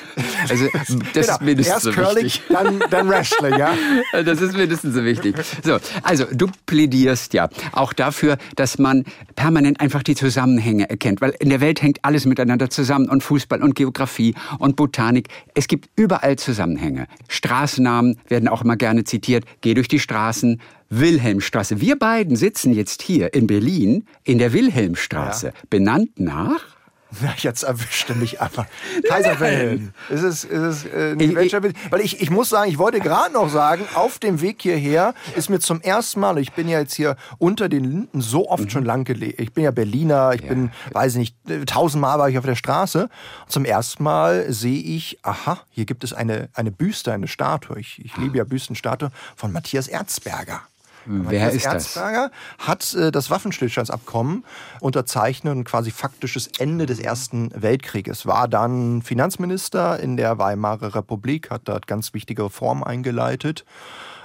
[SPEAKER 3] Also das genau. ist mindestens Erst so
[SPEAKER 2] Curling,
[SPEAKER 3] wichtig.
[SPEAKER 2] Dann, dann Wrestling, ja. (laughs)
[SPEAKER 3] Das ist mindestens so wichtig. So, also du plädierst ja auch dafür, dass man permanent einfach die Zusammenhänge erkennt, weil in der Welt hängt alles miteinander zusammen und Fußball und Geografie und Botanik. Es gibt überall Zusammenhänge. Straßennamen werden auch immer gerne zitiert. Geh durch die Straßen. Wilhelmstraße. Wir beiden sitzen jetzt hier in Berlin in der Wilhelmstraße, ja. benannt nach (laughs)
[SPEAKER 2] Na, jetzt erwischte mich aber. Kaiser Wilhelm. Ist es, ist es, äh, nicht welcher Bild? Weil ich, ich muss sagen, ich wollte gerade noch sagen, auf dem Weg hierher ist mir zum ersten Mal, ich bin ja jetzt hier unter den Linden so oft
[SPEAKER 3] Mhm.
[SPEAKER 2] schon lang gelegt. Ich bin ja Berliner, ich bin, weiß ich nicht, tausendmal war ich auf der Straße. Und zum ersten Mal sehe ich, aha, hier gibt es eine, eine Büste, eine Statue. Ich, ich liebe ja Büstenstatue von Matthias Erzberger.
[SPEAKER 3] Wer
[SPEAKER 2] Matthias
[SPEAKER 3] ist das?
[SPEAKER 2] Erzberger hat äh, das Waffenstillstandsabkommen unterzeichnet und quasi faktisches Ende des Ersten Weltkrieges. War dann Finanzminister in der Weimarer Republik, hat dort ganz wichtige Reformen eingeleitet,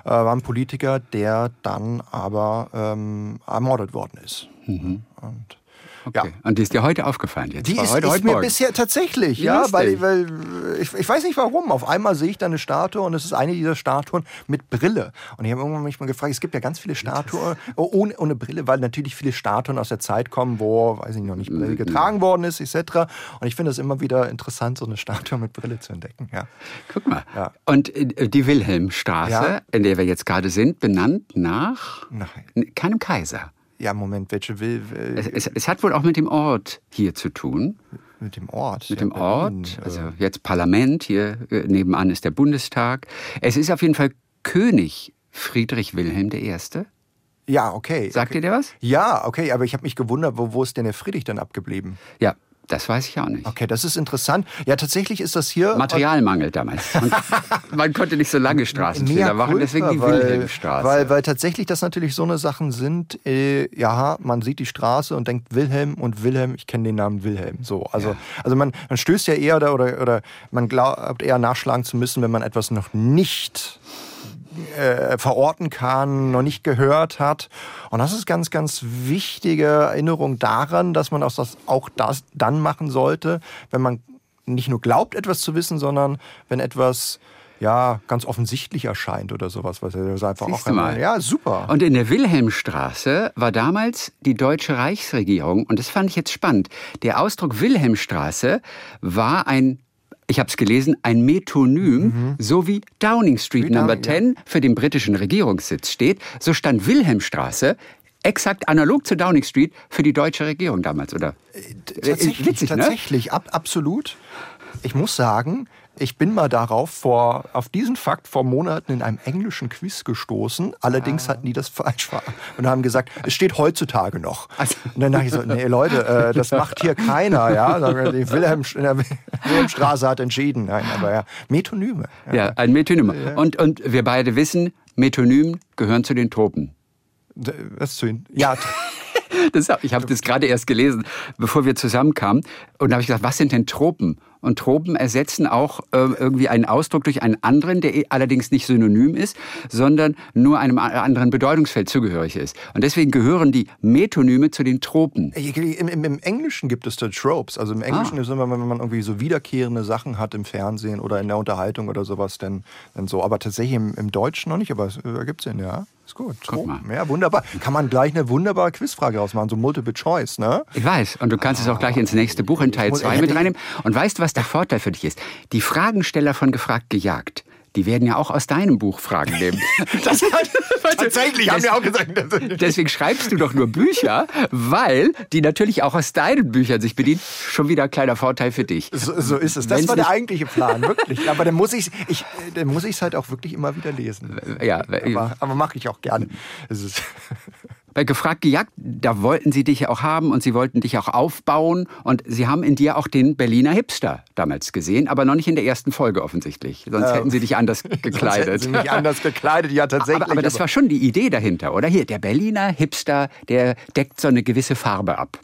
[SPEAKER 2] äh, war ein Politiker, der dann aber ähm, ermordet worden ist. Und
[SPEAKER 3] Okay. Und die ist dir heute aufgefallen jetzt?
[SPEAKER 2] die
[SPEAKER 3] War
[SPEAKER 2] ist,
[SPEAKER 3] heute,
[SPEAKER 2] ist
[SPEAKER 3] heute
[SPEAKER 2] mir
[SPEAKER 3] Morgen.
[SPEAKER 2] bisher tatsächlich,
[SPEAKER 3] Wie
[SPEAKER 2] ja, weil, weil ich, ich weiß nicht warum. Auf einmal sehe ich da eine Statue und es ist eine dieser Statuen mit Brille. Und ich habe irgendwann mich mal gefragt, es gibt ja ganz viele Statuen oh, ohne, ohne Brille, weil natürlich viele Statuen aus der Zeit kommen, wo, weiß ich noch nicht,
[SPEAKER 3] Mhm.
[SPEAKER 2] Brille getragen worden ist, etc. Und ich finde es immer wieder interessant, so eine Statue mit Brille zu entdecken. Ja.
[SPEAKER 3] Guck mal.
[SPEAKER 2] Ja.
[SPEAKER 3] Und äh, die Wilhelmstraße,
[SPEAKER 2] Ja.
[SPEAKER 3] in der wir jetzt gerade sind, benannt nach
[SPEAKER 2] Nein.
[SPEAKER 3] keinem Kaiser.
[SPEAKER 2] Ja, Moment, welche will, will
[SPEAKER 3] Es, es, es hat wohl auch mit dem Ort hier zu tun.
[SPEAKER 2] mit dem Ort?
[SPEAKER 3] Mit
[SPEAKER 2] ja,
[SPEAKER 3] dem
[SPEAKER 2] Berlin,
[SPEAKER 3] Ort. Also jetzt Parlament, hier äh, nebenan ist der Bundestag. Es ist auf jeden Fall König Friedrich Wilhelm I.
[SPEAKER 2] Ja, okay.
[SPEAKER 3] Sagt
[SPEAKER 2] okay.
[SPEAKER 3] ihr der was?
[SPEAKER 2] Ja, okay, aber ich habe mich gewundert, wo, wo ist denn der Friedrich dann abgeblieben?
[SPEAKER 3] Ja, das weiß ich auch nicht.
[SPEAKER 2] Okay, das ist interessant. Ja, tatsächlich ist das hier.
[SPEAKER 3] Materialmangel damals. Man, (laughs) man konnte nicht so lange Straßenfehler machen, deswegen die
[SPEAKER 2] weil,
[SPEAKER 3] Wilhelmstraße.
[SPEAKER 2] Weil, weil tatsächlich das natürlich so eine Sachen sind, äh, ja, man sieht die Straße und denkt Wilhelm und Wilhelm, ich kenne den Namen Wilhelm. So, also, also man, man stößt ja eher da oder, oder man glaubt eher nachschlagen zu müssen, wenn man etwas noch nicht äh, verorten kann, noch nicht gehört hat. Und das ist ganz, ganz wichtige Erinnerung daran, dass man auch das, auch das dann machen sollte, wenn man nicht nur glaubt, etwas zu wissen, sondern wenn etwas ja ganz offensichtlich erscheint oder sowas, was er einfach
[SPEAKER 3] Siehst
[SPEAKER 2] auch
[SPEAKER 3] mal.
[SPEAKER 2] ja super.
[SPEAKER 3] Und in der Wilhelmstraße war damals die deutsche Reichsregierung, und das fand ich jetzt spannend, der Ausdruck Wilhelmstraße war ein, ich habe es gelesen, ein Metonym, so wie Downing Street
[SPEAKER 2] Wie
[SPEAKER 3] Number
[SPEAKER 2] Downing,
[SPEAKER 3] 10 für den britischen Regierungssitz steht, so stand Wilhelmstraße exakt analog zu Downing Street für die deutsche Regierung damals, oder?
[SPEAKER 2] Tatsächlich,
[SPEAKER 3] witzig, ne?
[SPEAKER 2] tatsächlich, ab, absolut. Ich muss sagen, ich bin mal darauf vor, auf diesen Fakt vor Monaten in einem englischen Quiz gestoßen.
[SPEAKER 3] Ah.
[SPEAKER 2] Allerdings hatten die das falsch und haben gesagt, es steht heutzutage noch.
[SPEAKER 3] Also-
[SPEAKER 2] Und dann dachte ich so, nee Leute, äh, das macht hier keiner, ja. Die Wilhelm, der Wilhelmstraße hat entschieden. Nein, aber ja, Metonyme.
[SPEAKER 3] Ja, ein Metonym. Und, und wir beide wissen, Metonym gehören zu den Tropen.
[SPEAKER 2] Was zu Ihnen? Ja, (laughs)
[SPEAKER 3] Das, ich habe das gerade erst gelesen, bevor wir zusammenkamen. Und da habe ich gesagt, was sind denn Tropen? Und Tropen ersetzen auch äh, irgendwie einen Ausdruck durch einen anderen, der allerdings nicht synonym ist, sondern nur einem anderen Bedeutungsfeld zugehörig ist. Und deswegen gehören die Metonyme zu den Tropen.
[SPEAKER 2] Im, im, Im Englischen gibt es da Tropes. Also im Englischen
[SPEAKER 3] Ah.
[SPEAKER 2] ist immer, wenn man irgendwie so wiederkehrende Sachen hat im Fernsehen oder in der Unterhaltung oder sowas, dann, dann so. Aber tatsächlich im, im Deutschen noch nicht, aber es äh, gibt es ja. Ist gut.
[SPEAKER 3] Guck mal.
[SPEAKER 2] Ja, wunderbar. Kann man gleich eine wunderbare Quizfrage rausmachen, so Multiple Choice, ne?
[SPEAKER 3] Ich weiß. Und du kannst es auch gleich ins nächste Buch in Teil
[SPEAKER 2] muss-
[SPEAKER 3] 2 mit reinnehmen. Und weißt du, was der Vorteil für dich ist? Die Fragensteller von Gefragt gejagt, die werden ja auch aus deinem Buch Fragen nehmen. (laughs) Das, (laughs)
[SPEAKER 2] Tatsächlich, haben wir auch gesagt.
[SPEAKER 3] Deswegen schreibst du doch nur Bücher, weil die natürlich auch aus deinen Büchern sich bedienen. Schon wieder ein kleiner Vorteil für dich.
[SPEAKER 2] So, so ist es. Das
[SPEAKER 3] Wenn's
[SPEAKER 2] war der eigentliche Plan, (laughs) wirklich. Aber dann muss ich ich, dann muss ich es halt auch wirklich immer wieder lesen.
[SPEAKER 3] Ja,
[SPEAKER 2] Aber, aber mache ich auch gerne. Es ist
[SPEAKER 3] Gefragt gejagt, da wollten sie dich ja auch haben und sie wollten dich auch aufbauen. Und sie haben in dir auch den Berliner Hipster damals gesehen, aber noch nicht in der ersten Folge offensichtlich. Sonst hätten sie dich anders (laughs)
[SPEAKER 2] Sonst hätten
[SPEAKER 3] gekleidet.
[SPEAKER 2] sie mich anders gekleidet, ja tatsächlich. (laughs)
[SPEAKER 3] aber, aber das war schon die Idee dahinter, oder? Hier, der Berliner Hipster, der deckt so eine gewisse Farbe ab.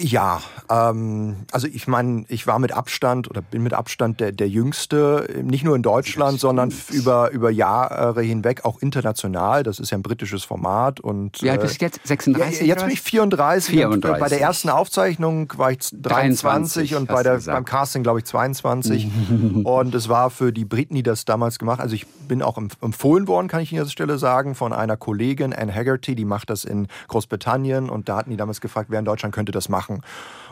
[SPEAKER 2] Ja, ähm, also ich meine, ich war mit Abstand oder bin mit Abstand der, der Jüngste, nicht nur in Deutschland, sondern über, über Jahre hinweg auch international. Das ist ja ein britisches Format. Und,
[SPEAKER 3] Wie alt
[SPEAKER 2] äh,
[SPEAKER 3] bist du jetzt?
[SPEAKER 2] ja,
[SPEAKER 3] 36?
[SPEAKER 2] jetzt
[SPEAKER 3] oder
[SPEAKER 2] bin ich 34. Und
[SPEAKER 3] 34.
[SPEAKER 2] bei der ersten Aufzeichnung war ich 23,
[SPEAKER 3] 23,
[SPEAKER 2] und bei der, beim Casting, glaube ich, 22. (laughs) und es war für die Briten, die das damals gemacht Also ich bin auch empf- empfohlen worden, kann ich Ihnen an dieser Stelle sagen, von einer Kollegin, Anne Haggerty, die macht das in Großbritannien. Und da hatten die damals gefragt, wer in Deutschland könnte das das machen.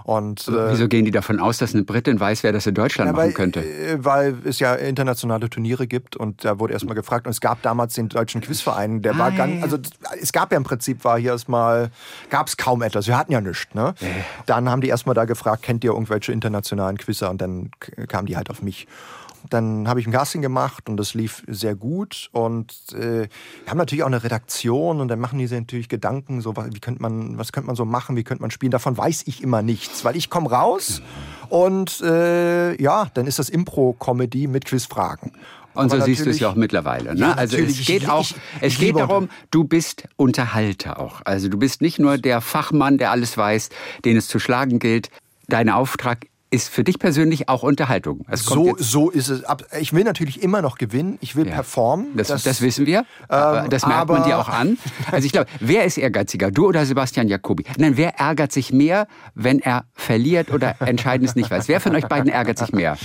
[SPEAKER 2] Und,
[SPEAKER 3] äh, Wieso gehen die davon aus, dass eine Britin weiß, wer das in Deutschland ja,
[SPEAKER 2] weil,
[SPEAKER 3] machen könnte?
[SPEAKER 2] Äh, weil es ja internationale Turniere gibt und da wurde erstmal gefragt und es gab damals den deutschen Quizverein, der ah, war ganz, also es gab ja im Prinzip war hier erstmal, gab es kaum etwas, wir hatten ja nichts. Ne? Äh. Dann haben die erstmal da gefragt, kennt ihr irgendwelche internationalen Quizzer und dann kamen die halt auf mich. Dann habe ich ein Casting gemacht und das lief sehr gut. Und äh, wir haben natürlich auch eine Redaktion und dann machen die sich natürlich Gedanken, so wie könnte man, was könnte man so machen, wie könnte man spielen. Davon weiß ich immer nichts, weil ich komme raus und äh, ja, dann ist das Impro-Comedy mit Quizfragen.
[SPEAKER 3] Und so siehst du es ja auch mittlerweile. Ne? Ja, also es geht auch, es geht darum, du bist Unterhalter auch. Also du bist nicht nur der Fachmann, der alles weiß, den es zu schlagen gilt. Dein Auftrag ist für dich persönlich auch Unterhaltung.
[SPEAKER 2] so, so ist es. Ich will natürlich immer noch gewinnen. Ich will ja. performen.
[SPEAKER 3] Das, das, das, wissen wir. Ähm, das merkt man dir auch an. Also ich glaube, wer ist ehrgeiziger? Du oder Sebastian Jacobi? Nein, wer ärgert sich mehr, wenn er verliert oder Entscheidendes nicht weiß? Wer von euch beiden ärgert sich mehr?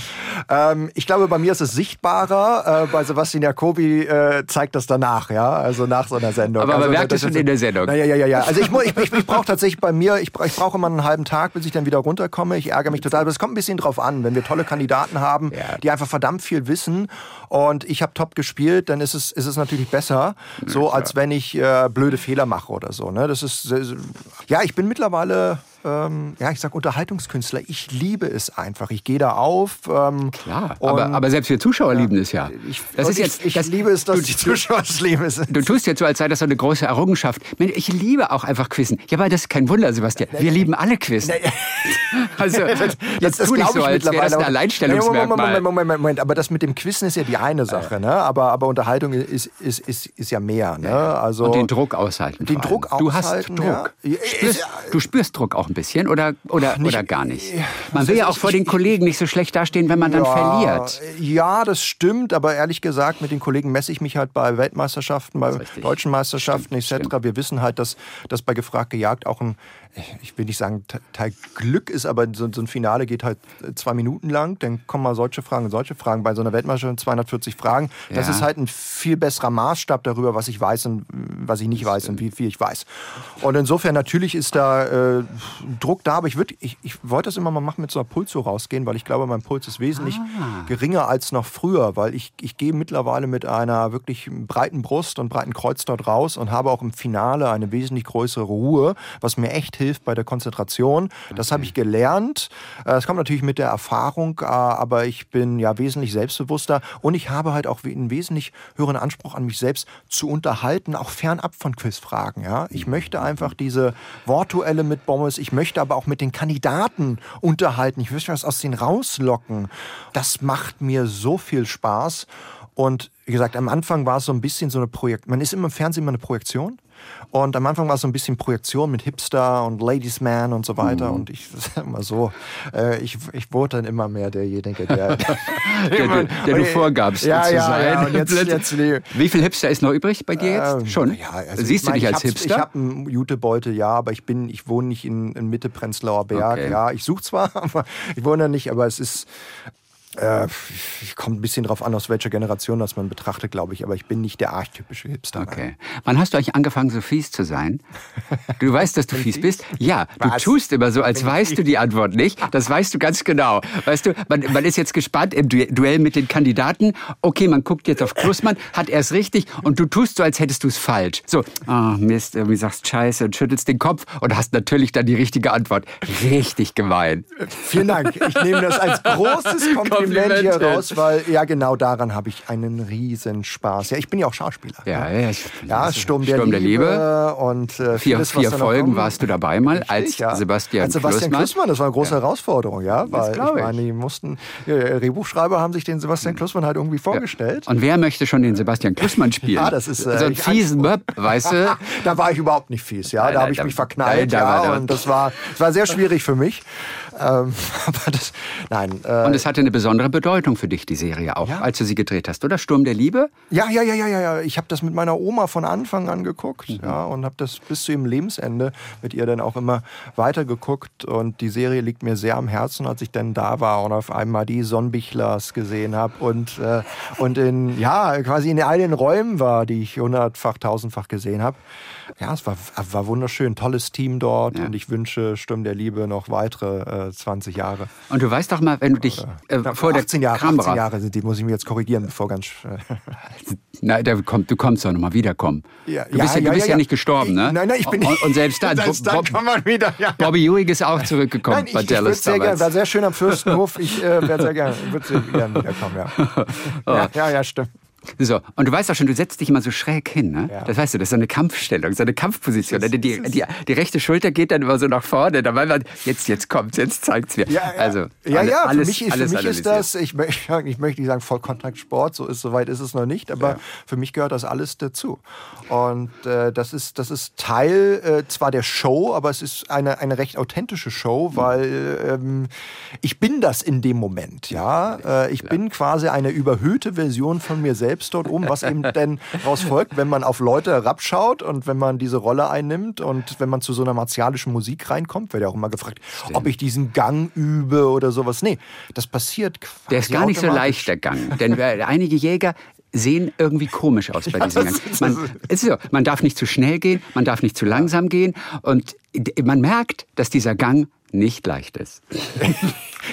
[SPEAKER 2] Ähm, ich glaube, bei mir ist es sichtbarer. Äh, bei Sebastian Jacobi äh, zeigt das danach, ja, also nach so einer Sendung.
[SPEAKER 3] Aber
[SPEAKER 2] also,
[SPEAKER 3] man merkt es schon in der Sendung.
[SPEAKER 2] Na, ja, ja, ja, ja. Also ich, ich, ich, ich brauche tatsächlich bei mir, ich, ich brauche immer einen halben Tag, bis ich dann wieder runterkomme. Ich ärgere mich total. Es kommt ein bisschen drauf an. Wenn wir tolle Kandidaten haben, ja. die einfach verdammt viel wissen und ich habe top gespielt, dann ist es, ist es natürlich besser, so als wenn ich äh, blöde Fehler mache oder so. Ne? Das ist, ja, ich bin mittlerweile ähm, ja, ich sag Unterhaltungskünstler. Ich liebe es einfach. Ich gehe da auf.
[SPEAKER 3] Ähm, Klar, aber, aber selbst wir Zuschauer ja, lieben es ja.
[SPEAKER 2] Ich, das ist jetzt, ich, das, liebe es, dass du, die (laughs) Zuschauer es lieben.
[SPEAKER 3] Du tust jetzt so, als sei das so eine große Errungenschaft. Ich liebe auch einfach Quizzen. Ja, weil das ist kein Wunder, Sebastian. Wir lieben alle Quizzen. (laughs) also, (laughs) jetzt das, tu nicht so, als wäre das ein Alleinstellungsmerkmal.
[SPEAKER 2] Moment, Moment, Moment, Moment, aber das mit dem Quizzen ist ja die eine Sache. Ne? Aber, aber Unterhaltung ist, ist, ist, ist ja mehr. Ne? Also,
[SPEAKER 3] Und den Druck aushalten.
[SPEAKER 2] Den Druck aushalten.
[SPEAKER 3] Du hast Druck. Ja. Spürst, du spürst Druck auch ein bisschen oder, oder, nicht, oder gar nicht? Man will ja auch vor den Kollegen nicht so schlecht dastehen, wenn man dann ja, verliert.
[SPEAKER 2] Ja, das stimmt, aber ehrlich gesagt, mit den Kollegen messe ich mich halt bei Weltmeisterschaften, bei deutschen Meisterschaften etc. Wir wissen halt, dass, dass bei Gefragt gejagt auch ein ich will nicht sagen, Teil Glück ist, aber so, so, ein Finale geht halt äh, zwei Minuten lang. Dann kommen mal solche Fragen und solche Fragen. Bei so einer Weltmeisterschaft 240 Fragen. Das ja. ist halt ein viel besserer Maßstab darüber, was ich weiß und was ich nicht weiß und wie viel ich weiß. Und insofern natürlich ist da äh, Druck da, aber ich, würd, ich, ich wollte das immer mal machen mit so einer Pulso rausgehen, weil ich glaube, mein Puls ist wesentlich ah. geringer als noch früher, weil ich, ich gehe mittlerweile mit einer wirklich breiten Brust und breiten Kreuz dort raus und habe auch im Finale eine wesentlich größere Ruhe, was mir echt hilft bei der Konzentration. Das okay. habe ich gelernt. Äh, es kommt natürlich mit der Erfahrung, äh, aber ich bin ja wesentlich selbstbewusster und ich habe halt auch einen wesentlich höheren Anspruch an mich selbst zu unterhalten, auch fernab von Quizfragen. Ja? Ich möchte einfach diese Wortuelle mit Bommes, ich möchte aber auch mit den Kandidaten unterhalten. Ich möchte was aus denen rauslocken. Das macht mir so viel Spaß. Und wie gesagt, am Anfang war es so ein bisschen so eine Projekt. Man ist immer im Fernsehen immer eine Projektion. Und am Anfang war es so ein bisschen Projektion mit Hipster und Ladies Man und so weiter. Mhm. Und ich (laughs) sag mal so, äh, ich, ich wurde dann immer mehr derjenige, der,
[SPEAKER 3] der, (laughs) der, (laughs) der du vorgabst
[SPEAKER 2] ja, zu ja, sein. Ja, und jetzt, jetzt,
[SPEAKER 3] Wie viel Hipster ist noch übrig bei dir jetzt? Ähm, Schon? Ja, also Siehst du dich als Hipster?
[SPEAKER 2] Ich habe einen Jutebeutel, ja, aber ich bin, ich wohne nicht in, in Mitte Prenzlauer Berg. Okay. Ja, ich suche zwar, aber ich wohne nicht, aber es ist äh, kommt ein bisschen drauf an, aus welcher Generation das man betrachtet, glaube ich. Aber ich bin nicht der archetypische Hipster.
[SPEAKER 3] Okay. Wann hast du eigentlich angefangen, so fies zu sein? Du weißt, dass du fies bist? Ja, du Was? tust immer so, als weißt du die Antwort nicht. Das weißt du ganz genau. Weißt du, man, man ist jetzt gespannt im Duell mit den Kandidaten. Okay, man guckt jetzt auf Klussmann, hat er es richtig und du tust so, als hättest du es falsch. So, oh Mist, irgendwie sagst Scheiße und schüttelst den Kopf und hast natürlich dann die richtige Antwort. Richtig gemein.
[SPEAKER 2] Vielen Dank. Ich nehme das als großes (laughs) Kompliment Kompliment hier raus, weil ja genau daran habe ich einen riesen Spaß. Ja, ich bin ja auch Schauspieler.
[SPEAKER 3] Ja, ja,
[SPEAKER 2] ja Sturm, der, Sturm der Liebe. Liebe. und
[SPEAKER 3] äh, vier, vieles, vier Folgen warst du dabei mal Richtig, als ja. Sebastian Als
[SPEAKER 2] Sebastian Klussmann. Das war eine große ja. Herausforderung, ja, weil ich meine, die mussten äh, Drehbuchschreiber haben sich den Sebastian Klussmann halt irgendwie vorgestellt.
[SPEAKER 3] Und wer möchte schon den Sebastian Klussmann spielen?
[SPEAKER 2] ja, das ist äh,
[SPEAKER 3] so ein fiesen Möb, weißt du? (laughs)
[SPEAKER 2] da war ich überhaupt nicht fies, ja, da habe ich mich verknallt, ja, und das war, das war sehr schwierig für mich. Ähm, (laughs) aber das, nein. Äh,
[SPEAKER 3] Und es hatte eine besondere Bedeutung für dich, die Serie auch,
[SPEAKER 2] Ja.
[SPEAKER 3] als du sie gedreht hast, oder? Sturm der Liebe?
[SPEAKER 2] Ja, ja, ja, ja, ja. Ich habe das mit meiner Oma von Anfang an geguckt,
[SPEAKER 3] Mhm.
[SPEAKER 2] ja, und habe das bis zu ihrem Lebensende mit ihr dann auch immer weitergeguckt. Und die Serie liegt mir sehr am Herzen, als ich dann da war und auf einmal die Sonnenbichlers gesehen habe und äh, und in ja quasi in all den Räumen war, die ich hundertfach, tausendfach gesehen habe. Ja, es war, war wunderschön, tolles Team dort
[SPEAKER 3] Ja.
[SPEAKER 2] und ich wünsche Sturm der Liebe noch weitere äh, 20 Jahre.
[SPEAKER 3] Und du weißt doch mal, wenn du dich äh, vor der
[SPEAKER 2] 18 Jahre,
[SPEAKER 3] Kamera...
[SPEAKER 2] 18 Jahre sind die, muss ich mir jetzt korrigieren, bevor ganz. (laughs)
[SPEAKER 3] Nein, da kommt, du kommst doch nochmal wiederkommen.
[SPEAKER 2] Ja,
[SPEAKER 3] du bist ja,
[SPEAKER 2] ja,
[SPEAKER 3] du bist ja, nicht gestorben, ne?
[SPEAKER 2] Nein, nein, ich bin
[SPEAKER 3] und, und selbst dann, (laughs)
[SPEAKER 2] Selbst
[SPEAKER 3] Bob-
[SPEAKER 2] dann kann man wieder.
[SPEAKER 3] Bobby Ewing ist auch zurückgekommen
[SPEAKER 2] Nein, ich,
[SPEAKER 3] bei
[SPEAKER 2] ich
[SPEAKER 3] Dallas
[SPEAKER 2] sehr gerne,
[SPEAKER 3] damals.
[SPEAKER 2] war sehr schön am Fürstenhof. Ich äh, wäre sehr gerne, würde sehr gerne (laughs) wiederkommen.
[SPEAKER 3] Oh.
[SPEAKER 2] ja. Ja, ja, stimmt.
[SPEAKER 3] So, und du weißt auch schon, du setzt dich immer so schräg hin, ne?
[SPEAKER 2] Ja.
[SPEAKER 3] Das weißt du, das ist so eine Kampfstellung, so eine Kampfposition. Die, die, die, die rechte Schulter geht dann immer so nach vorne, dabei man, jetzt, jetzt kommt's, jetzt zeigt's mir.
[SPEAKER 2] Ja, ja.
[SPEAKER 3] Also,
[SPEAKER 2] ja, ja,
[SPEAKER 3] alles,
[SPEAKER 2] für mich, ist, für mich ist das, ich, möchte- (laughs) ich möchte nicht sagen Vollkontaktsport, so ist, soweit ist es noch nicht, aber für mich gehört das alles dazu. Und äh, das, ist, das ist Teil äh, zwar der Show, aber es ist eine, eine recht authentische Show, weil ähm, ich bin das in dem Moment, ja. Äh, ich bin quasi eine überhöhte Version von mir selbst dort oben, was eben denn daraus folgt, wenn man auf Leute herabschaut und wenn man diese Rolle einnimmt und wenn man zu so einer martialischen Musik reinkommt, wird ja auch immer gefragt, ob ich diesen Gang übe oder sowas. Nee, das passiert quasi
[SPEAKER 3] Der ist gar nicht so leicht, der Gang. Denn einige Jäger sehen irgendwie komisch aus bei
[SPEAKER 2] das
[SPEAKER 3] Gang.
[SPEAKER 2] ist-
[SPEAKER 3] Man, es ist so, man darf nicht zu schnell gehen, man darf nicht zu langsam gehen und man merkt, dass dieser Gang nicht leicht ist. (laughs)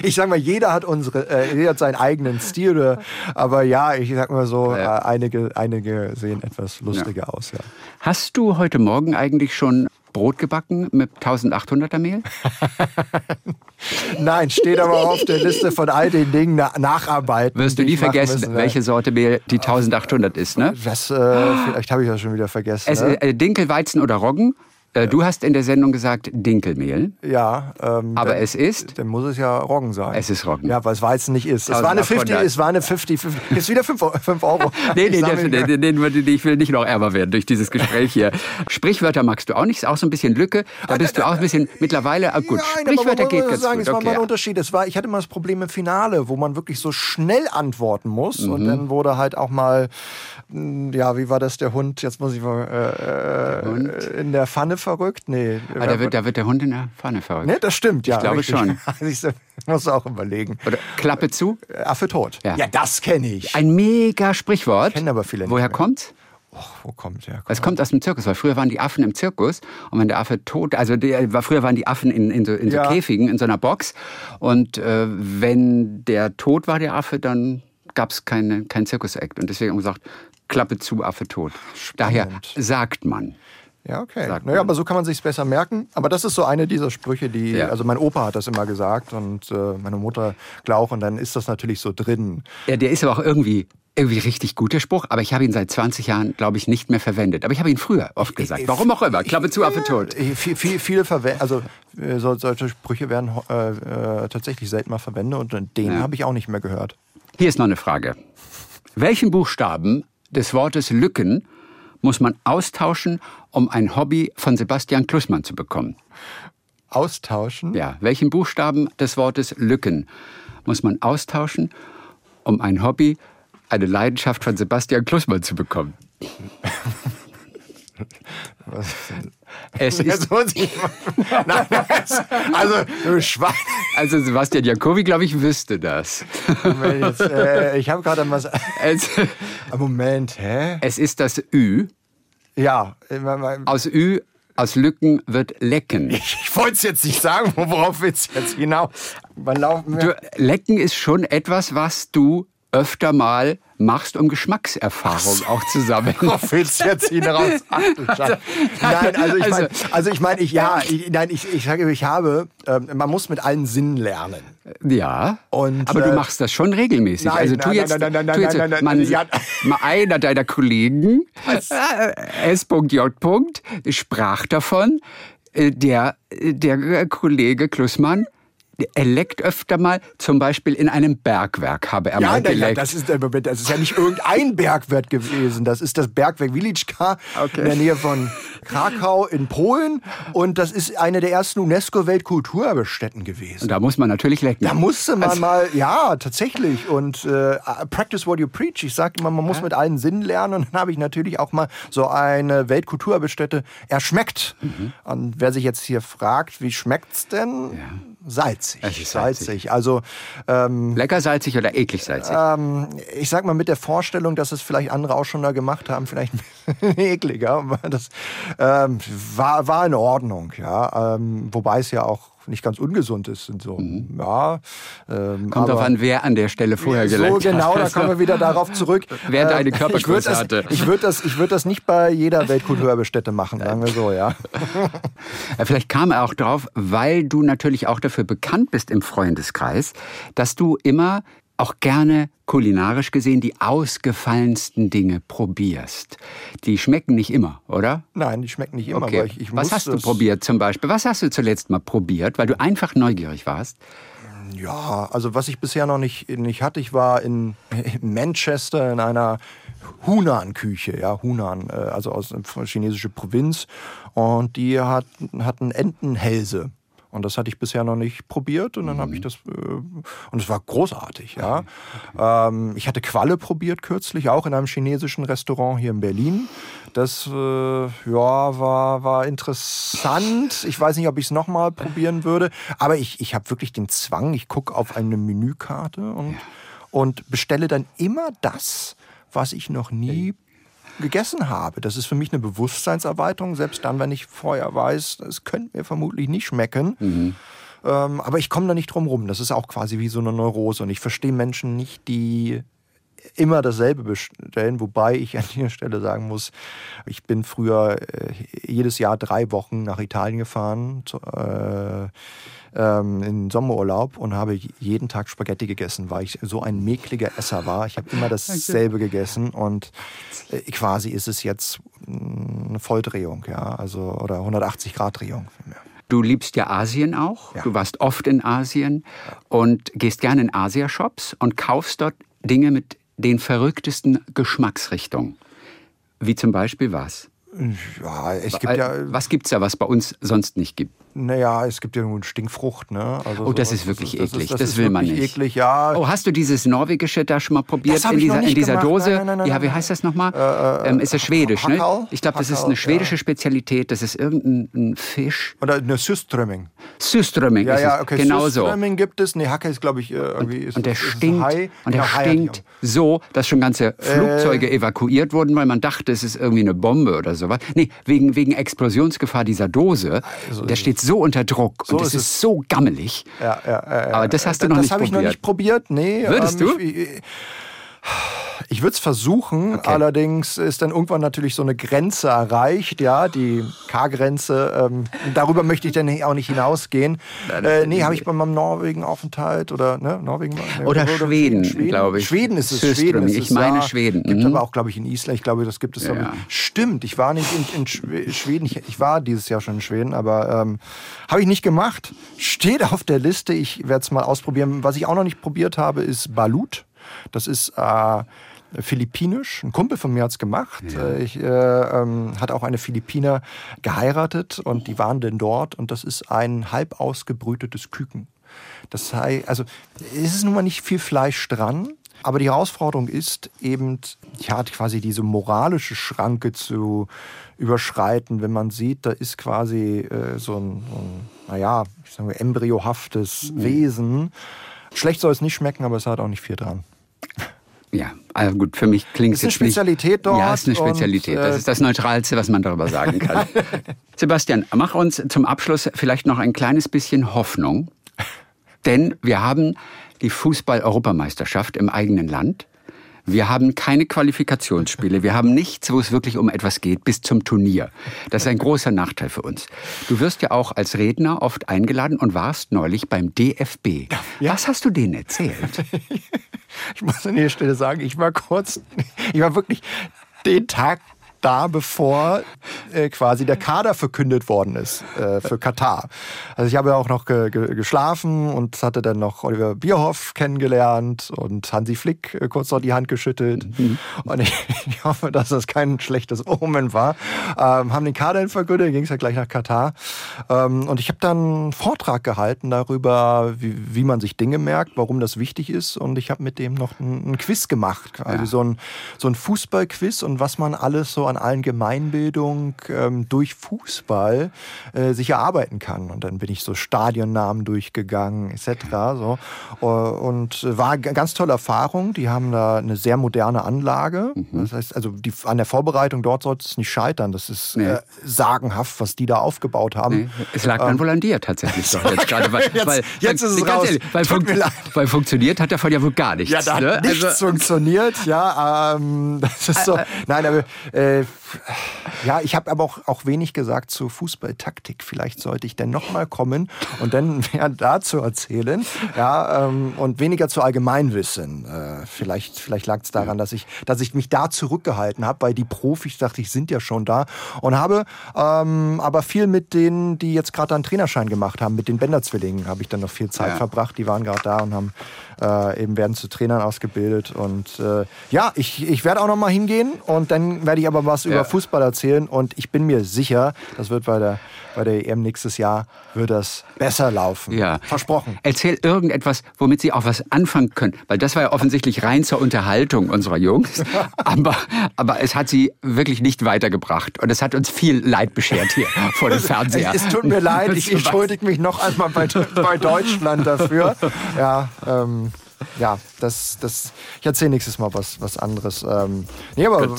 [SPEAKER 2] Ich sag mal, jeder hat unsere, äh, jeder hat seinen eigenen Stil, oder- aber ja, ich sag mal so,
[SPEAKER 3] Ja.
[SPEAKER 2] äh, einige, einige sehen etwas lustiger aus. Ja.
[SPEAKER 3] Hast du heute Morgen eigentlich schon Brot gebacken mit 1800er Mehl? (laughs)
[SPEAKER 2] Nein, steht aber auf der Liste von all den Dingen na nacharbeiten.
[SPEAKER 3] Wirst du nie vergessen,
[SPEAKER 2] müssen,
[SPEAKER 3] welche Sorte Mehl die 1800 ist, ne?
[SPEAKER 2] Das, äh, vielleicht habe ich das schon wieder vergessen.
[SPEAKER 3] Es,
[SPEAKER 2] ne?
[SPEAKER 3] äh, Dinkel, Weizen oder Roggen? Äh, Du hast in der Sendung gesagt Dinkelmehl.
[SPEAKER 2] ja, ähm,
[SPEAKER 3] aber
[SPEAKER 2] dann,
[SPEAKER 3] es ist?
[SPEAKER 2] Dann muss es ja Roggen sein.
[SPEAKER 3] Es ist Roggen.
[SPEAKER 2] Ja, weil es Weizen nicht ist. Es war eine 50,
[SPEAKER 3] 1800.
[SPEAKER 2] es war eine 50, 50 jetzt wieder 5 Euro. (laughs)
[SPEAKER 3] Nee, nee, nee, nee, nee, nee, nee, ich will nicht noch ärmer werden durch dieses Gespräch hier. (laughs) Sprichwörter magst du auch nicht, ist auch so ein bisschen Lücke. Da bist du auch ein bisschen mittlerweile, ah, gut,
[SPEAKER 2] Nein, aber
[SPEAKER 3] Sprichwörter
[SPEAKER 2] man
[SPEAKER 3] geht
[SPEAKER 2] muss
[SPEAKER 3] ganz
[SPEAKER 2] sagen,
[SPEAKER 3] gut.
[SPEAKER 2] es war mal ein
[SPEAKER 3] Okay.
[SPEAKER 2] Unterschied. Es war, ich hatte immer das Problem im Finale, wo man wirklich so schnell antworten muss. Und
[SPEAKER 3] Mhm.
[SPEAKER 2] dann wurde halt auch mal, ja, wie war das, der Hund? Jetzt muss ich mal, äh,
[SPEAKER 3] Hund?
[SPEAKER 2] äh, in der Pfanne verrückt? Nee.
[SPEAKER 3] Ah, da, wird, da wird der Hund in der Pfanne verrückt.
[SPEAKER 2] Ne, das stimmt, ja.
[SPEAKER 3] Ich glaube
[SPEAKER 2] richtig.
[SPEAKER 3] schon. (laughs)
[SPEAKER 2] Musst du auch überlegen.
[SPEAKER 3] Oder Klappe zu.
[SPEAKER 2] Äh, Affe tot.
[SPEAKER 3] Ja.
[SPEAKER 2] das kenne ich.
[SPEAKER 3] Ein mega Sprichwort.
[SPEAKER 2] Kennen aber viele nicht
[SPEAKER 3] Woher
[SPEAKER 2] mehr.
[SPEAKER 3] kommt's?
[SPEAKER 2] Wo kommt der?
[SPEAKER 3] Es kommt aus dem Zirkus, weil früher waren die Affen im Zirkus und wenn der Affe tot, also der, war- früher waren die Affen in, in, so, in so
[SPEAKER 2] Ja.
[SPEAKER 3] Käfigen, in so einer Box und äh, wenn der tot war, der Affe, dann gab es keine, keinen Zirkusakt und deswegen haben wir gesagt, Klappe zu, Affe tot. Daher
[SPEAKER 2] Spannend.
[SPEAKER 3] sagt man.
[SPEAKER 2] Ja, okay.
[SPEAKER 3] Sagt
[SPEAKER 2] Naja,
[SPEAKER 3] man.
[SPEAKER 2] aber so kann man sich besser merken. Aber das ist so eine dieser Sprüche, die,
[SPEAKER 3] Ja.
[SPEAKER 2] also mein Opa hat das immer gesagt und äh, meine Mutter glaubt und dann ist das natürlich so drin.
[SPEAKER 3] Ja, der ist aber auch irgendwie, irgendwie richtig gut, der Spruch, aber ich habe ihn seit 20 Jahren, glaube ich, nicht mehr verwendet. Aber ich habe ihn früher oft gesagt. Warum auch immer. Klappe zu, Affe tot.
[SPEAKER 2] Äh, viel, viel, viele verwenden, also äh, so, solche Sprüche werden äh, äh, tatsächlich selten mal verwendet und den
[SPEAKER 3] Ja.
[SPEAKER 2] habe ich auch nicht mehr gehört.
[SPEAKER 3] Hier ist noch eine Frage. Welchen Buchstaben des Wortes Lücken muss man austauschen, um ein Hobby von Sebastian Klussmann zu bekommen?
[SPEAKER 2] Austauschen?
[SPEAKER 3] Ja, welchen Buchstaben des Wortes Lücken muss man austauschen, um ein Hobby, eine Leidenschaft von Sebastian Klussmann zu bekommen? (laughs) Es ist, (laughs)
[SPEAKER 2] Nein, also, Schwein.
[SPEAKER 3] also Sebastian Jacobi, glaube ich, wüsste das.
[SPEAKER 2] Moment, Jetzt, äh, ich habe gerade was.
[SPEAKER 3] Es,
[SPEAKER 2] Moment, hä?
[SPEAKER 3] es ist das Ü.
[SPEAKER 2] Ja, äh,
[SPEAKER 3] Aus Ü, aus Lücken wird Lecken. (laughs)
[SPEAKER 2] ich wollte es jetzt nicht sagen, worauf willst du jetzt hinaus? Wann laufen wir?
[SPEAKER 3] Du, Lecken ist schon etwas, was du öfter mal machst, um Geschmackserfahrung auch zu sammeln.
[SPEAKER 2] Worauf willst du jetzt hinaus? Ach du Scheiße. Nein, also ich meine,
[SPEAKER 3] Also-
[SPEAKER 2] also ich, mein, ich, ja, ich, nein, ich, ich sage, ich habe, ähm, man muss mit allen Sinnen lernen.
[SPEAKER 3] Ja,
[SPEAKER 2] Und,
[SPEAKER 3] aber du
[SPEAKER 2] äh,
[SPEAKER 3] machst das schon regelmäßig.
[SPEAKER 2] nein,
[SPEAKER 3] also tu
[SPEAKER 2] nein,
[SPEAKER 3] jetzt,
[SPEAKER 2] nein, nein, nein,
[SPEAKER 3] tu jetzt
[SPEAKER 2] nein, nein,
[SPEAKER 3] man,
[SPEAKER 2] ja. (laughs)
[SPEAKER 3] mal einer deiner Kollegen, äh, S.J. sprach davon, äh, der, der Kollege Klussmann er leckt öfter mal, zum Beispiel in einem Bergwerk habe er
[SPEAKER 2] ja,
[SPEAKER 3] mal geleckt.
[SPEAKER 2] Ja, das ist, das ist ja nicht irgendein Bergwerk gewesen. Das ist das Bergwerk Wilicka okay. in der Nähe von Krakau in Polen. Und das ist eine der ersten UNESCO-Weltkulturerbestätten gewesen. Und
[SPEAKER 3] da muss man natürlich lecken.
[SPEAKER 2] Da musste man also, mal, ja, tatsächlich. Und äh, practice what you preach. Ich sage immer, man muss ja. mit allen Sinnen lernen. Und dann habe ich natürlich auch mal so eine Weltkulturerbestätte erschmeckt. Mhm. Und wer sich jetzt hier fragt, wie schmeckt's denn? Ja salzig.
[SPEAKER 3] Salzig.
[SPEAKER 2] salzig. Also ähm,
[SPEAKER 3] lecker salzig oder eklig salzig?
[SPEAKER 2] Ähm, ich sag mal mit der Vorstellung, dass es vielleicht andere auch schon da gemacht haben, vielleicht (laughs) ekliger. Das ähm, war, war in Ordnung, ja. Ähm, wobei es ja auch nicht ganz ungesund ist und so. Mhm. Ja,
[SPEAKER 3] ähm, Kommt darauf an, wer an der Stelle vorher geleckt
[SPEAKER 2] hat. So genau, da kommen wir wieder darauf zurück. (laughs)
[SPEAKER 3] wer da eine Körpergröße hatte.
[SPEAKER 2] Ich würde das, ich würd das nicht bei jeder Weltkulturerbestätte machen, sagen wir so, ja. (laughs)
[SPEAKER 3] Vielleicht kam er auch drauf, weil du natürlich auch dafür bekannt bist im Freundeskreis, dass du immer auch gerne kulinarisch gesehen die ausgefallensten Dinge probierst. Die schmecken nicht immer, oder?
[SPEAKER 2] Nein, die schmecken nicht immer.
[SPEAKER 3] Okay. Ich, ich Was hast du probiert zum Beispiel? Was hast du zuletzt mal probiert, weil du einfach neugierig warst?
[SPEAKER 2] Ja, also was ich bisher noch nicht, nicht hatte, ich war in, Manchester in einer Hunan-Küche, ja, Hunan, äh, also aus einer chinesischen Provinz. Und die hat, hatten Entenhälse. Und das hatte ich bisher noch nicht probiert und dann mhm. habe ich das äh, und es war großartig, ja. Ähm, ich hatte Qualle probiert kürzlich auch in einem chinesischen Restaurant hier in Berlin. Das äh, ja war war interessant. Ich weiß nicht, ob ich es nochmal probieren würde, aber ich ich habe wirklich den Zwang. Ich gucke auf eine Menükarte und ja. und bestelle dann immer das, was ich noch nie gegessen habe. Das ist für mich eine Bewusstseinserweiterung, selbst dann, wenn ich vorher weiß, es könnte mir vermutlich nicht schmecken. Mhm. Ähm, aber ich komme da nicht drum rum. Das ist auch quasi wie so eine Neurose. Und ich verstehe Menschen nicht, die immer dasselbe bestellen, wobei ich an dieser Stelle sagen muss, ich bin früher äh, jedes Jahr drei Wochen nach Italien gefahren. Zu, äh, ähm, in Sommerurlaub und habe jeden Tag Spaghetti gegessen, weil ich so ein mekliger Esser war. Ich habe immer (laughs) dasselbe okay. gegessen und äh, quasi ist es jetzt mm, eine Volldrehung, ja, also oder 180 Grad Drehung.
[SPEAKER 3] Du liebst ja Asien auch. Ja. Du warst oft in Asien und gehst gerne in Asia-Shops und kaufst dort Dinge mit den verrücktesten Geschmacksrichtungen. Wie zum Beispiel was?
[SPEAKER 2] Ja, es gibt ja.
[SPEAKER 3] Was gibt's da, was bei uns sonst nicht gibt?
[SPEAKER 2] Naja, es gibt ja nun Stinkfrucht, ne?
[SPEAKER 3] Also oh, das ist wirklich das eklig. Ist, das, das will man nicht.
[SPEAKER 2] Eklig, ja.
[SPEAKER 3] Oh, hast du dieses norwegische da schon mal probiert in dieser, in dieser Dose? Nein, nein, nein, ja, wie heißt das nochmal? Äh, äh, ähm, ist das schwedisch, ne? Ich glaube, das ist eine schwedische ja. Spezialität. Das ist irgendein Fisch.
[SPEAKER 2] Oder eine Süströmming.
[SPEAKER 3] Süströmming
[SPEAKER 2] ja, ist ja, okay.
[SPEAKER 3] Genau
[SPEAKER 2] Süströmming so. gibt es. Nee, Hacke ist, glaube ich, irgendwie.
[SPEAKER 3] Und, ist, und der ist, stinkt. Ist und der ja, stinkt so, dass schon ganze Flugzeuge äh, evakuiert wurden, weil man dachte, es ist irgendwie eine Bombe oder sowas. Nee, wegen, wegen Explosionsgefahr dieser Dose. Also, der steht so unter Druck so und das ist, ist so gammelig.
[SPEAKER 2] Ja, ja, ja,
[SPEAKER 3] Aber das hast du noch
[SPEAKER 2] das
[SPEAKER 3] nicht probiert. Das habe
[SPEAKER 2] ich noch nicht probiert, nee.
[SPEAKER 3] Würdest ähm, du?
[SPEAKER 2] Ich, ich, würde es versuchen, okay. allerdings ist dann irgendwann natürlich so eine Grenze erreicht, ja, die K-Grenze. Ähm, darüber möchte ich dann auch nicht hinausgehen. Äh, nee, habe ich bei meinem Norwegen-Aufenthalt oder ne, Norwegen
[SPEAKER 3] nee, oder, oder Schweden, Schweden glaube ich.
[SPEAKER 2] Schweden ist es. Schweden ist
[SPEAKER 3] ich meine ja, Schweden.
[SPEAKER 2] Gibt mhm. aber auch, glaube ich, in Island. Ich glaube, das gibt es. Ja. Stimmt, ich war nicht in, in Schweden. Ich, ich, war dieses Jahr schon in Schweden, aber ähm, habe ich nicht gemacht. Steht auf der Liste. Ich werde es mal ausprobieren. Was ich auch noch nicht probiert habe, ist Balut. Das ist äh, philippinisch. Ein Kumpel von mir hat es gemacht. Ja. Äh, ich äh, ähm, hat auch eine Philippiner geheiratet und die waren denn dort und das ist ein halb ausgebrütetes Küken. Das heißt, also es ist nun mal nicht viel Fleisch dran, aber die Herausforderung ist eben, ja, quasi diese moralische Schranke zu überschreiten, wenn man sieht, da ist quasi äh, so ein, so ein, naja, ich sage mal, embryohaftes mhm. Wesen. Schlecht soll es nicht schmecken, aber es hat auch nicht viel dran.
[SPEAKER 3] Ja, also gut, für mich klingt es
[SPEAKER 2] jetzt
[SPEAKER 3] ist eine
[SPEAKER 2] Spezialität
[SPEAKER 3] nicht,
[SPEAKER 2] dort.
[SPEAKER 3] Ja, ist eine Spezialität. Und, äh, das ist das Neutralste, was man darüber sagen (laughs) kann. Sebastian, mach uns zum Abschluss vielleicht noch ein kleines bisschen Hoffnung. (laughs) Denn wir haben die Fußball-Europameisterschaft im eigenen Land. Wir haben keine Qualifikationsspiele. Wir haben nichts, wo es wirklich um etwas geht, bis zum Turnier. Das ist ein großer Nachteil für uns. Du wirst ja auch als Redner oft eingeladen und warst neulich beim DFB. Ja. Was hast du denen erzählt? (laughs)
[SPEAKER 2] Ich muss an der Stelle sagen, ich war kurz, ich war wirklich den Tag da, bevor äh, quasi der Kader verkündet worden ist äh, für Katar. Also ich habe ja auch noch ge ge geschlafen und hatte dann noch Oliver Bierhoff kennengelernt und Hansi Flick äh, kurz noch die Hand geschüttelt. Mhm. Und ich, (laughs) ich, hoffe, dass das kein schlechtes Omen war. Ähm, haben den Kader verkündet, ging es ja gleich nach Katar. Ähm, und ich habe dann einen Vortrag gehalten darüber, wie, wie, man sich Dinge merkt, warum das wichtig ist. Und ich habe mit dem noch einen, Quiz gemacht. Also ja. so ein, so ein Fußballquiz und was man alles so an Allgemeinbildung ähm, durch Fußball äh, sich erarbeiten kann. Und dann bin ich so Stadionnamen durchgegangen, etc. So. Äh, und war eine ganz tolle Erfahrung. Die haben da eine sehr moderne Anlage. Mhm. Das heißt, also die, an der Vorbereitung dort sollte es nicht scheitern. Das ist nee. äh, sagenhaft, was die da aufgebaut haben. Nee.
[SPEAKER 3] Es lag dann ähm, wohl an dir tatsächlich (laughs) doch jetzt gerade. Weil,
[SPEAKER 2] jetzt,
[SPEAKER 3] weil,
[SPEAKER 2] jetzt ist es raus.
[SPEAKER 3] Ehrlich, weil, fun weil, funktioniert hat davon ja wohl gar nichts.
[SPEAKER 2] Ja, da ne? hat nichts also, funktioniert. Ja, ähm, (laughs) das ist so. Nein, aber äh, ja, ich habe aber auch, auch wenig gesagt zu Fußballtaktik. Vielleicht sollte ich denn nochmal kommen und dann (laughs) mehr dazu erzählen. Ja, ähm, und weniger zu Allgemeinwissen. Äh, vielleicht vielleicht lag es daran, dass ich, dass ich mich da zurückgehalten habe, weil die Profis, dachte ich, sind ja schon da. Und habe ähm, aber viel mit denen, die jetzt gerade einen Trainerschein gemacht haben, mit den Bender-Zwillingen, habe ich dann noch viel Zeit ja. verbracht. Die waren gerade da und haben äh, eben werden zu Trainern ausgebildet. Und äh, ja, ich, ich werde auch noch mal hingehen und dann werde ich aber was ja. über Fußball erzählen. Und ich bin mir sicher, das wird bei der, bei der EM nächstes Jahr wird das besser laufen.
[SPEAKER 3] Ja.
[SPEAKER 2] Versprochen.
[SPEAKER 3] Erzähl irgendetwas, womit Sie auch was anfangen können. Weil das war ja offensichtlich rein zur Unterhaltung unserer Jungs. (laughs) aber, aber es hat sie wirklich nicht weitergebracht. Und es hat uns viel Leid beschert hier vor dem Fernseher.
[SPEAKER 2] Es, es tut mir leid, (laughs) ich entschuldige mich noch einmal bei, bei Deutschland dafür. Ja, ähm, ja, das, das, ich erzähle nächstes Mal was, was anderes. Ähm, nee, aber.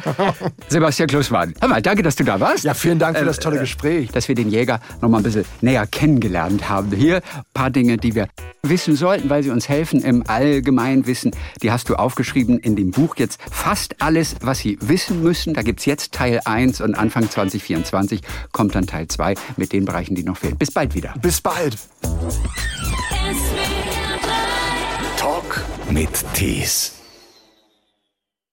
[SPEAKER 2] (laughs)
[SPEAKER 3] Sebastian Klusmann. Hör mal, danke, dass du da warst.
[SPEAKER 2] Ja, vielen Dank für das tolle äh, Gespräch.
[SPEAKER 3] Dass wir den Jäger noch mal ein bisschen näher kennengelernt haben. Hier ein paar Dinge, die wir wissen sollten, weil sie uns helfen im Allgemeinwissen. Die hast du aufgeschrieben in dem Buch jetzt fast alles, was Sie wissen müssen. Da gibt es jetzt Teil 1 und Anfang 2024 kommt dann Teil 2 mit den Bereichen, die noch fehlen. Bis bald wieder.
[SPEAKER 2] Bis bald.
[SPEAKER 1] Mit Tees.